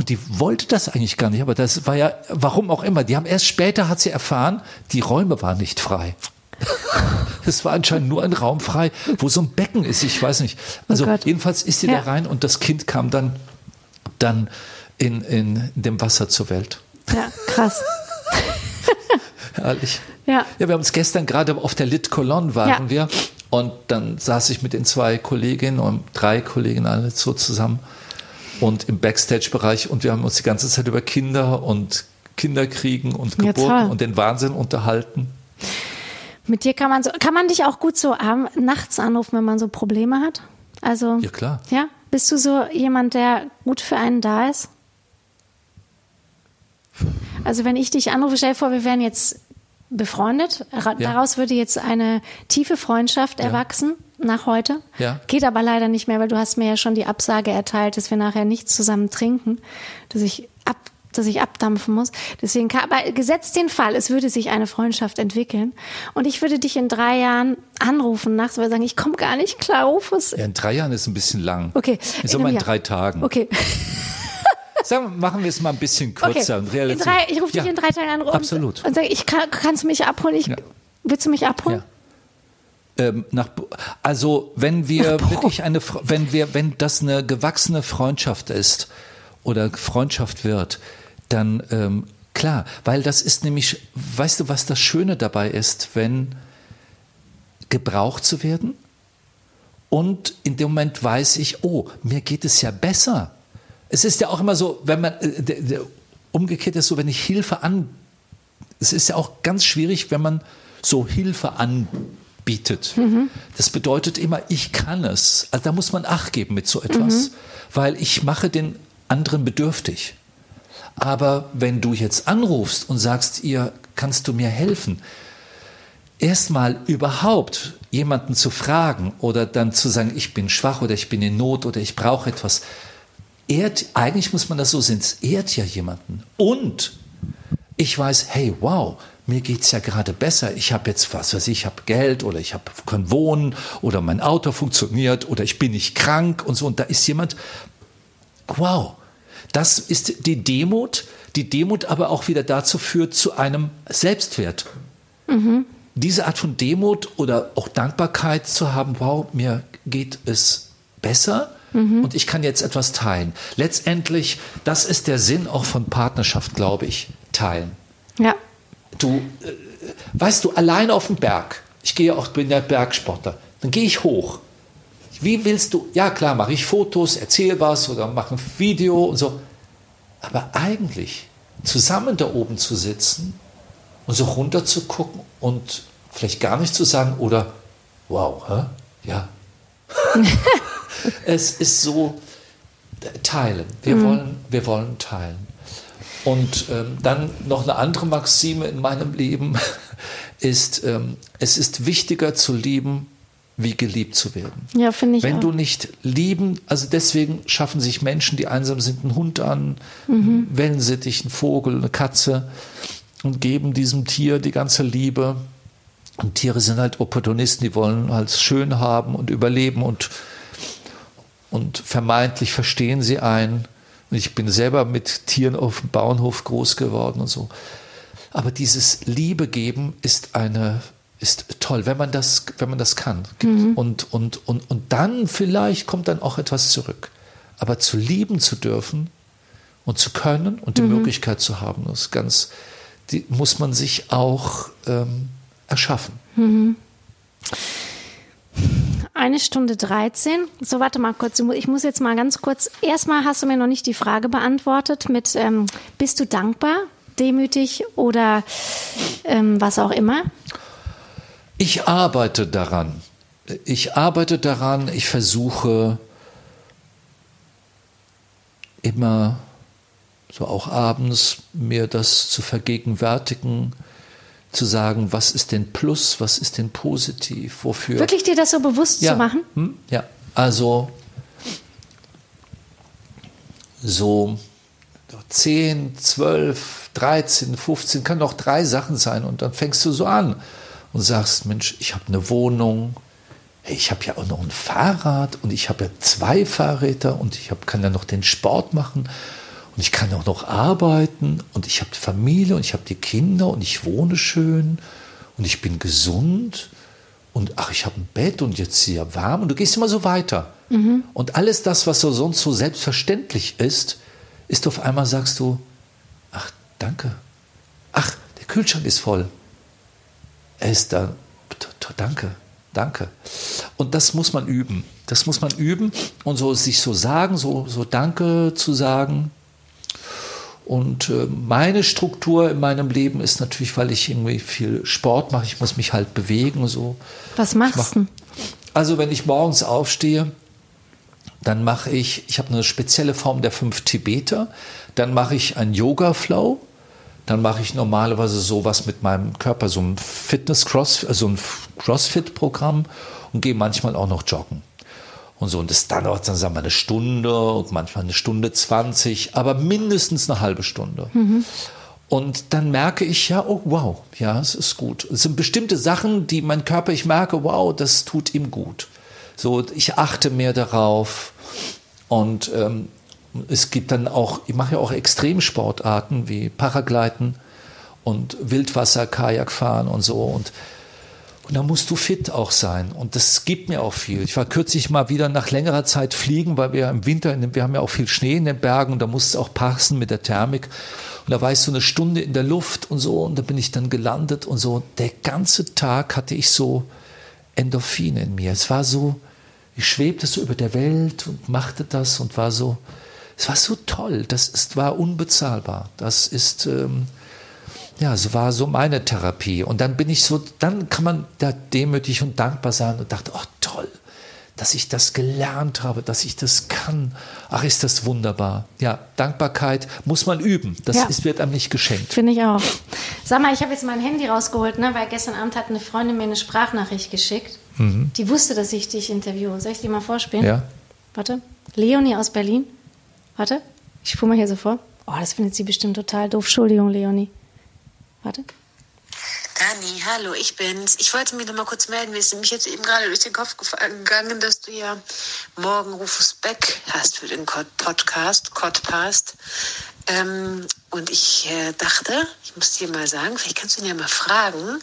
Und die wollte das eigentlich gar nicht. Aber das war ja, warum auch immer. Die haben erst später hat sie erfahren, die Räume waren nicht frei. Es war anscheinend nur ein Raum frei, wo so ein Becken ist. Ich weiß nicht. Also Oh jedenfalls ist sie Ja. da rein und das Kind kam dann, dann in, in dem Wasser zur Welt. Ja, krass. Herrlich. Ja. Ja, wir haben uns gestern gerade auf der Lit Cologne waren Ja. wir und dann saß ich mit den zwei Kolleginnen und drei Kolleginnen alle so zusammen und im Backstage-Bereich und wir haben uns die ganze Zeit über Kinder und Kinderkriegen und Ja, Geburten toll. und den Wahnsinn unterhalten. Mit dir kann man so, kann man dich auch gut so abend, nachts anrufen, wenn man so Probleme hat? Also. Ja, klar. Ja? Bist du so jemand, der gut für einen da ist? Also wenn ich dich anrufe, stell dir vor, wir wären jetzt befreundet. Ra- Ja. Daraus würde jetzt eine tiefe Freundschaft erwachsen nach heute. Ja. Geht aber leider nicht mehr, weil du hast mir ja schon die Absage erteilt, dass wir nachher nichts zusammen trinken, dass ich ab, dass ich abdampfen muss. Deswegen, aber gesetzt den Fall, es würde sich eine Freundschaft entwickeln und ich würde dich in drei Jahren anrufen nachts, weil sagen, ich komme gar nicht klar, Rufus. Ja, in drei Jahren ist ein bisschen lang. Okay. Ich sag mal in Jahr. drei Tagen. Okay. Sagen machen wir es mal ein bisschen Okay. kürzer und In realistisch. drei, ich rufe Ja, dich in drei Tagen an und, Absolut. und sage, ich kann, kannst du mich abholen? Ich, Ja. Willst du mich abholen? Ja. Ähm, nach, also wenn wir wirklich eine, wenn wir, wenn das eine gewachsene Freundschaft ist oder Freundschaft wird, dann ähm, klar, weil das ist nämlich, weißt du, was das Schöne dabei ist, wenn gebraucht zu werden und in dem Moment weiß ich, oh, mir geht es ja besser. Es ist ja auch immer so, wenn man äh, umgekehrt ist so, wenn ich Hilfe an es ist ja auch ganz schwierig, wenn man so Hilfe anbietet. Das bedeutet immer, ich kann es. Also da muss man Acht geben mit so etwas, weil ich mache den anderen bedürftig. Aber wenn du jetzt anrufst und sagst, ihr kannst du mir helfen, erstmal überhaupt jemanden zu fragen oder dann zu sagen, ich bin schwach oder ich bin in Not oder ich brauche etwas, ehrt, eigentlich muss man das so sehen, es ehrt ja jemanden. Und ich weiß, hey, wow, mir geht's ja gerade besser. Ich habe jetzt, was weiß ich, ich habe Geld oder ich hab, kann wohnen oder mein Auto funktioniert oder ich bin nicht krank und so. Und da ist jemand, wow, das ist die Demut, die Demut aber auch wieder dazu führt zu einem Selbstwert. Diese Art von Demut oder auch Dankbarkeit zu haben, wow, mir geht es besser und ich kann jetzt etwas teilen. Letztendlich, das ist der Sinn auch von Partnerschaft, glaube ich, teilen. Ja. Du, äh, weißt du, allein auf dem Berg, ich gehe auch, bin ja Bergsportler, dann gehe ich hoch. Wie willst du, ja klar, mache ich Fotos, erzähle was oder mache ein Video und so. Aber eigentlich zusammen da oben zu sitzen und so runter zu gucken und vielleicht gar nicht zu sagen oder wow, hä? ja. es ist so teilen. Wir, wollen, wir wollen teilen. Und ähm, dann noch eine andere Maxime in meinem Leben ist, ähm, es ist wichtiger zu lieben, wie geliebt zu werden. Ja, finde ich Wenn auch. du nicht lieben, also deswegen schaffen sich Menschen, die einsam sind, einen Hund an, einen Wellensittich, einen Vogel, eine Katze und geben diesem Tier die ganze Liebe. Und Tiere sind halt Opportunisten, die wollen halt schön haben und überleben und, und vermeintlich verstehen sie einen. Und ich bin selber mit Tieren auf dem Bauernhof groß geworden und so. Aber dieses Liebe geben ist eine ist toll, wenn man das, wenn man das kann. Und, und, und, und dann vielleicht kommt dann auch etwas zurück. Aber zu lieben zu dürfen und zu können und die Möglichkeit zu haben, das ist ganz, die muss man sich auch ähm, erschaffen. Eine Stunde 13. So, warte mal kurz. Ich muss jetzt mal ganz kurz. Erstmal hast du mir noch nicht die Frage beantwortet mit, ähm, bist du dankbar, demütig oder ähm, was auch immer? Ich arbeite daran. Ich arbeite daran, ich versuche immer so auch abends mir das zu vergegenwärtigen, zu sagen, was ist denn Plus, was ist denn positiv, wofür. Wirklich dir das so bewusst ja. zu machen? Hm? Ja, also so 10, 12, 13, 15, kann auch drei Sachen sein. Und dann fängst du so an und sagst, Mensch, ich habe eine Wohnung, hey, ich habe ja auch noch ein Fahrrad und ich habe ja zwei Fahrräder und ich hab, kann ja noch den Sport machen und ich kann auch noch arbeiten und ich habe Familie und ich habe die Kinder und ich wohne schön und ich bin gesund und ach, ich habe ein Bett und jetzt hier warm und du gehst immer so weiter. Mhm. Und alles das, was so sonst so selbstverständlich ist, ist auf einmal sagst du, ach, danke. Ach, der Kühlschrank ist voll. Er ist da. Danke, danke. Und das muss man üben. Das muss man üben und so sich so sagen, so, so Danke zu sagen. Und äh, meine Struktur in meinem Leben ist natürlich, weil ich irgendwie viel Sport mache, ich muss mich halt bewegen. So. Was machst du? Also wenn ich morgens aufstehe, dann mache ich, ich habe eine spezielle Form der fünf Tibeter, dann mache ich einen Yoga-Flow, dann mache ich normalerweise sowas mit meinem Körper, so ein Fitness-Cross, also ein Crossfit-Programm und gehe manchmal auch noch joggen. Und so, und das dauert dann sagen wir eine Stunde und manchmal eine Stunde zwanzig, aber mindestens eine halbe Stunde. Mhm. Und dann merke ich ja, oh wow, ja, es ist gut. Es sind bestimmte Sachen, die mein Körper, ich merke, wow, das tut ihm gut. So, ich achte mehr darauf. Und ähm, es gibt dann auch, ich mache ja auch Extremsportarten wie Paragleiten und Wildwasser, Kajakfahren und so. Und, und da musst du fit auch sein. Und das gibt mir auch viel. Ich war kürzlich mal wieder nach längerer Zeit fliegen, weil wir im Winter, wir haben ja auch viel Schnee in den Bergen und da muss es auch passen mit der Thermik. Und da war ich so eine Stunde in der Luft und so und da bin ich dann gelandet und so. Der ganze Tag hatte ich so Endorphine in mir. Es war so, ich schwebte so über der Welt und machte das und war so, es war so toll, das ist, war unbezahlbar. Das ist, ähm, ja, es war so meine Therapie. Und dann bin ich so, dann kann man da demütig und dankbar sein und dachte, oh toll, dass ich das gelernt habe, dass ich das kann. Ach, ist das wunderbar. Ja, Dankbarkeit muss man üben. Das ja. ist, wird einem nicht geschenkt. Finde ich auch. Sag mal, ich habe jetzt mein Handy rausgeholt, ne, weil gestern Abend hat eine Freundin mir eine Sprachnachricht geschickt. Mhm. Die wusste, dass ich dich interviewe. Soll ich die mal vorspielen? Ja. Warte. Leonie aus Berlin. Warte. Ich spule mal hier so vor. Oh, das findet sie bestimmt total doof. Entschuldigung, Leonie. Warte. Dani, hallo, ich bin's. Ich wollte mich noch mal kurz melden. Mir ist nämlich jetzt eben gerade durch den Kopf gegangen, dass du ja morgen Rufus Beck hast für den Podcast, Podcast. Ähm, und ich äh, dachte, ich muss dir mal sagen, vielleicht kannst du ihn ja mal fragen.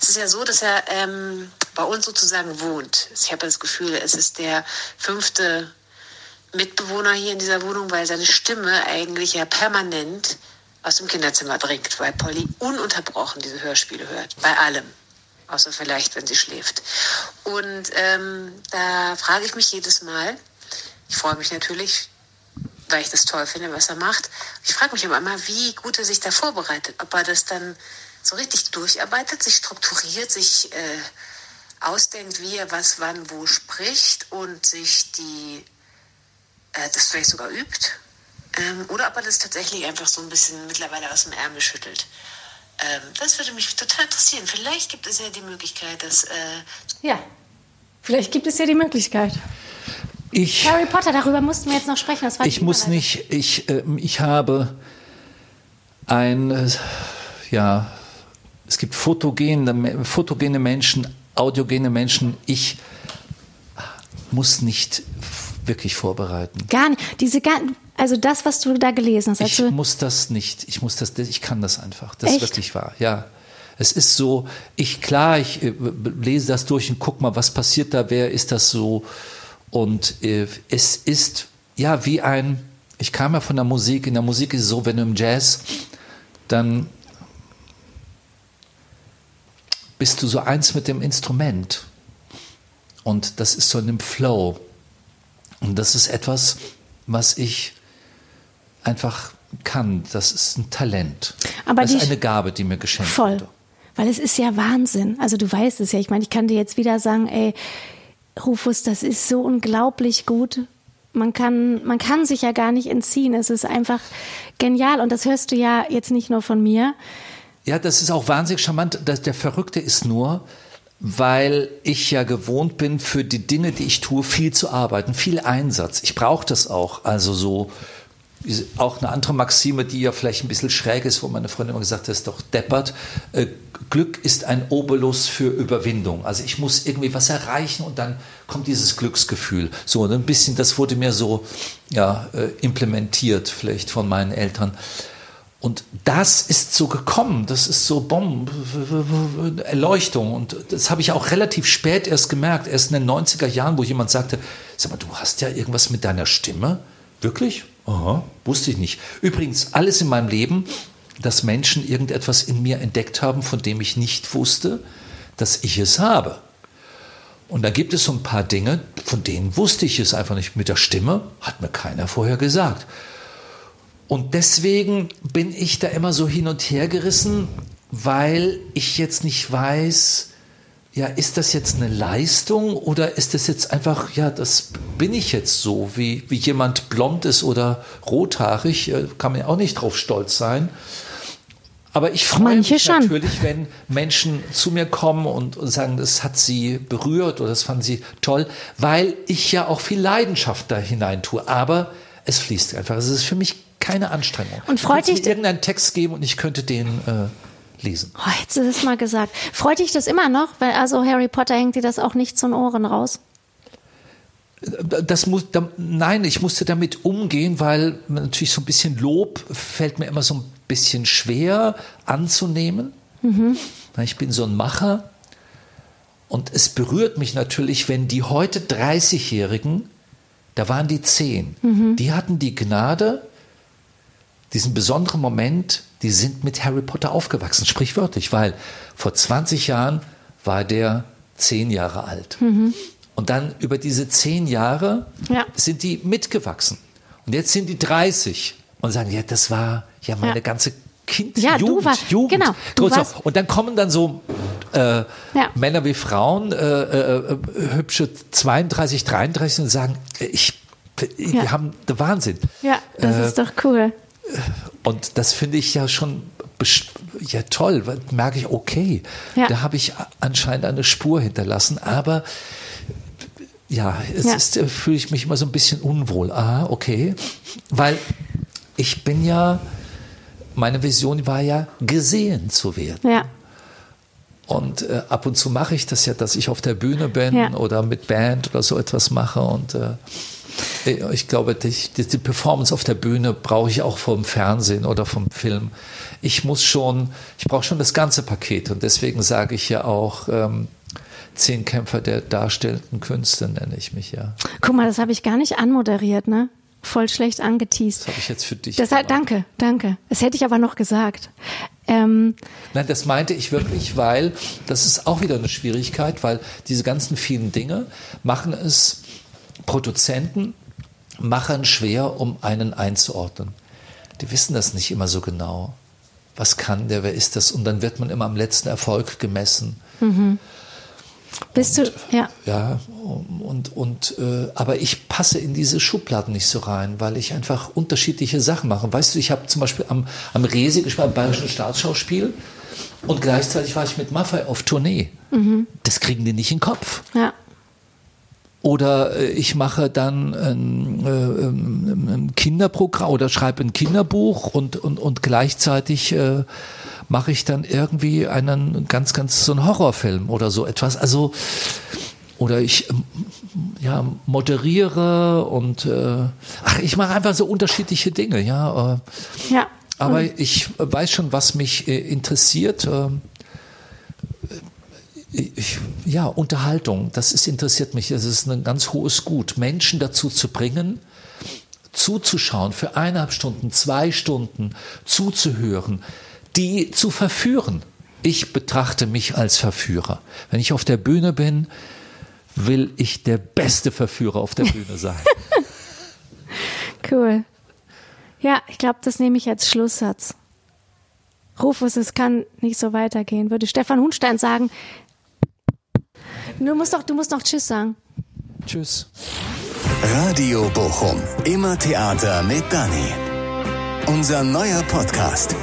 Es ist ja so, dass er ähm, bei uns sozusagen wohnt. Ich habe das Gefühl, es ist der fünfte Mitbewohner hier in dieser Wohnung, weil seine Stimme eigentlich ja permanent aus dem Kinderzimmer dringt, weil Polly ununterbrochen diese Hörspiele hört. Bei allem. Außer vielleicht, wenn sie schläft. Und ähm, da frage ich mich jedes Mal, ich freue mich natürlich, weil ich das toll finde, was er macht. Ich frage mich immer mal, wie gut er sich da vorbereitet. Ob er das dann so richtig durcharbeitet, sich strukturiert, sich äh, ausdenkt, wie er was wann wo spricht und sich die äh, das vielleicht sogar übt. Ähm, oder ob er das tatsächlich einfach so ein bisschen mittlerweile aus dem Ärmel schüttelt. Ähm, das würde mich total interessieren. Vielleicht gibt es ja die Möglichkeit, dass. Äh ja, vielleicht gibt es ja die Möglichkeit. Ich, Harry Potter, darüber mussten wir jetzt noch sprechen. Das war ich muss nicht, ich, äh, ich habe ein, äh, ja, es gibt fotogene, fotogene Menschen, audiogene Menschen. Ich muss nicht wirklich vorbereiten. Gar nicht. Diese, also das, was du da gelesen hast. ich muss das nicht. Ich muss das, ich kann das einfach. Das Echt? ist wirklich wahr. Ja. Es ist so, ich klar, ich äh, lese das durch und guck mal, was passiert da, wer ist das so? Und äh, es ist ja wie ein, ich kam ja von der Musik, in der Musik ist es so, wenn du im Jazz, dann bist du so eins mit dem Instrument. Und das ist so in dem Flow. Und das ist etwas, was ich einfach kann. Das ist ein Talent. Aber das ist eine Gabe, die mir geschenkt voll. wurde. Weil es ist ja Wahnsinn. Also du weißt es ja. Ich meine, ich kann dir jetzt wieder sagen, ey, Rufus, das ist so unglaublich gut. Man kann, man kann sich ja gar nicht entziehen. Es ist einfach genial. Und das hörst du ja jetzt nicht nur von mir. Ja, das ist auch wahnsinnig charmant. Der Verrückte ist nur, weil ich ja gewohnt bin, für die Dinge, die ich tue, viel zu arbeiten, viel Einsatz. Ich brauche das auch. Also so auch eine andere Maxime, die ja vielleicht ein bisschen schräg ist, wo meine Freundin immer gesagt hat, das ist doch deppert. Äh, Glück ist ein Obolus für Überwindung. Also ich muss irgendwie was erreichen und dann kommt dieses Glücksgefühl. So, ein bisschen, das wurde mir so ja, äh, implementiert, vielleicht von meinen Eltern. Und das ist so gekommen, das ist so Bomb, Erleuchtung. Und das habe ich auch relativ spät erst gemerkt, erst in den 90er Jahren, wo jemand sagte, sag mal, du hast ja irgendwas mit deiner Stimme. Wirklich? Aha, wusste ich nicht. Übrigens, alles in meinem Leben, dass Menschen irgendetwas in mir entdeckt haben, von dem ich nicht wusste, dass ich es habe. Und da gibt es so ein paar Dinge, von denen wusste ich es einfach nicht. Mit der Stimme hat mir keiner vorher gesagt. Und deswegen bin ich da immer so hin und her gerissen, weil ich jetzt nicht weiß, ja, ist das jetzt eine Leistung oder ist das jetzt einfach, ja, das bin ich jetzt so, wie, wie jemand blond ist oder rothaarig, äh, kann man ja auch nicht drauf stolz sein. Aber ich freue Manche mich schon. natürlich, wenn Menschen zu mir kommen und, und sagen, das hat sie berührt oder das fanden sie toll, weil ich ja auch viel Leidenschaft da hinein tue. Aber es fließt einfach. Es ist für mich keine Anstrengung. Und freut dich- irgendeinen Text geben und ich könnte den äh, lesen. Oh, jetzt ist es mal gesagt. Freut dich das immer noch? Weil also Harry Potter hängt dir das auch nicht zu den Ohren raus. Das muss, da, nein, ich musste damit umgehen, weil natürlich so ein bisschen Lob fällt mir immer so ein bisschen schwer anzunehmen. Weil Ich bin so ein Macher und es berührt mich natürlich, wenn die heute 30-Jährigen, da waren die 10, die hatten die Gnade, diesen besonderen Moment, die sind mit Harry Potter aufgewachsen, sprichwörtlich, weil vor 20 Jahren war der 10 Jahre alt. Und dann über diese 10 Jahre Ja. sind die mitgewachsen. Und jetzt sind die 30 und sagen, ja, das war ja meine Ja. ganze Kind, Ja, du Jugend, war- Jugend. genau, du warst- Und dann kommen dann so äh, Ja. Männer wie Frauen, äh, äh, äh, hübsche 32, 33 und sagen, ich, wir Ja. haben den Wahnsinn. Ja, das Äh, ist doch cool. Und das finde ich ja schon ja toll, merke ich, okay, Ja. da habe ich anscheinend eine Spur hinterlassen, aber ja, es Ja. ist, äh, fühle ich mich immer so ein bisschen unwohl. Ah, okay, weil ich bin ja, meine Vision war ja, gesehen zu werden. Ja. Und äh, ab und zu mache ich das ja, dass ich auf der Bühne bin Ja. oder mit Band oder so etwas mache. Und äh, ich glaube, die, die Performance auf der Bühne brauche ich auch vom Fernsehen oder vom Film. Ich muss schon, ich brauche schon das ganze Paket. Und deswegen sage ich ja auch, ähm, zehn Kämpfer der darstellenden Künste nenne ich mich ja. Guck mal, das habe ich gar nicht anmoderiert, ne? Voll schlecht angeteased. Das habe ich jetzt für dich. Deshalb, gemacht. danke, danke. Das hätte ich aber noch gesagt. Ähm, Nein, das meinte ich wirklich, weil das ist auch wieder eine Schwierigkeit, weil diese ganzen vielen Dinge machen es Produzenten, Machern schwer, um einen einzuordnen. Die wissen das nicht immer so genau. Was kann der, wer ist das? Und dann wird man immer am letzten Erfolg gemessen. bist du, ja. Ja, und, und äh, aber ich passe in diese Schubladen nicht so rein, weil ich einfach unterschiedliche Sachen mache. Weißt du, ich habe zum Beispiel am, am Resi gespielt, am Bayerischen Staatsschauspiel und gleichzeitig war ich mit Maffei auf Tournee. Das kriegen die nicht in den Kopf. Ja. Oder äh, ich mache dann ein, äh, ähm, ein Kinderprogramm oder schreibe ein Kinderbuch und, und, und gleichzeitig äh, mache ich dann irgendwie einen ganz, ganz so einen Horrorfilm oder so etwas. Also, oder ich ähm, ja, moderiere und äh, ach, ich mache einfach so unterschiedliche Dinge, ja. Ja. aber ich weiß schon, was mich interessiert. Ja, Unterhaltung, das ist, interessiert mich. Es ist ein ganz hohes Gut, Menschen dazu zu bringen, zuzuschauen, für eineinhalb Stunden, zwei Stunden zuzuhören, die zu verführen. Ich betrachte mich als Verführer. Wenn ich auf der Bühne bin, will ich der beste Verführer auf der Bühne sein. Cool. Ja, ich glaube, das nehme ich als Schlusssatz. Rufus, es kann nicht so weitergehen. Würde Stefan Hunstein sagen. Du musst doch, du musst noch Tschüss sagen. Tschüss. Radio Bochum. Immer Theater mit Dani. Unser neuer Podcast.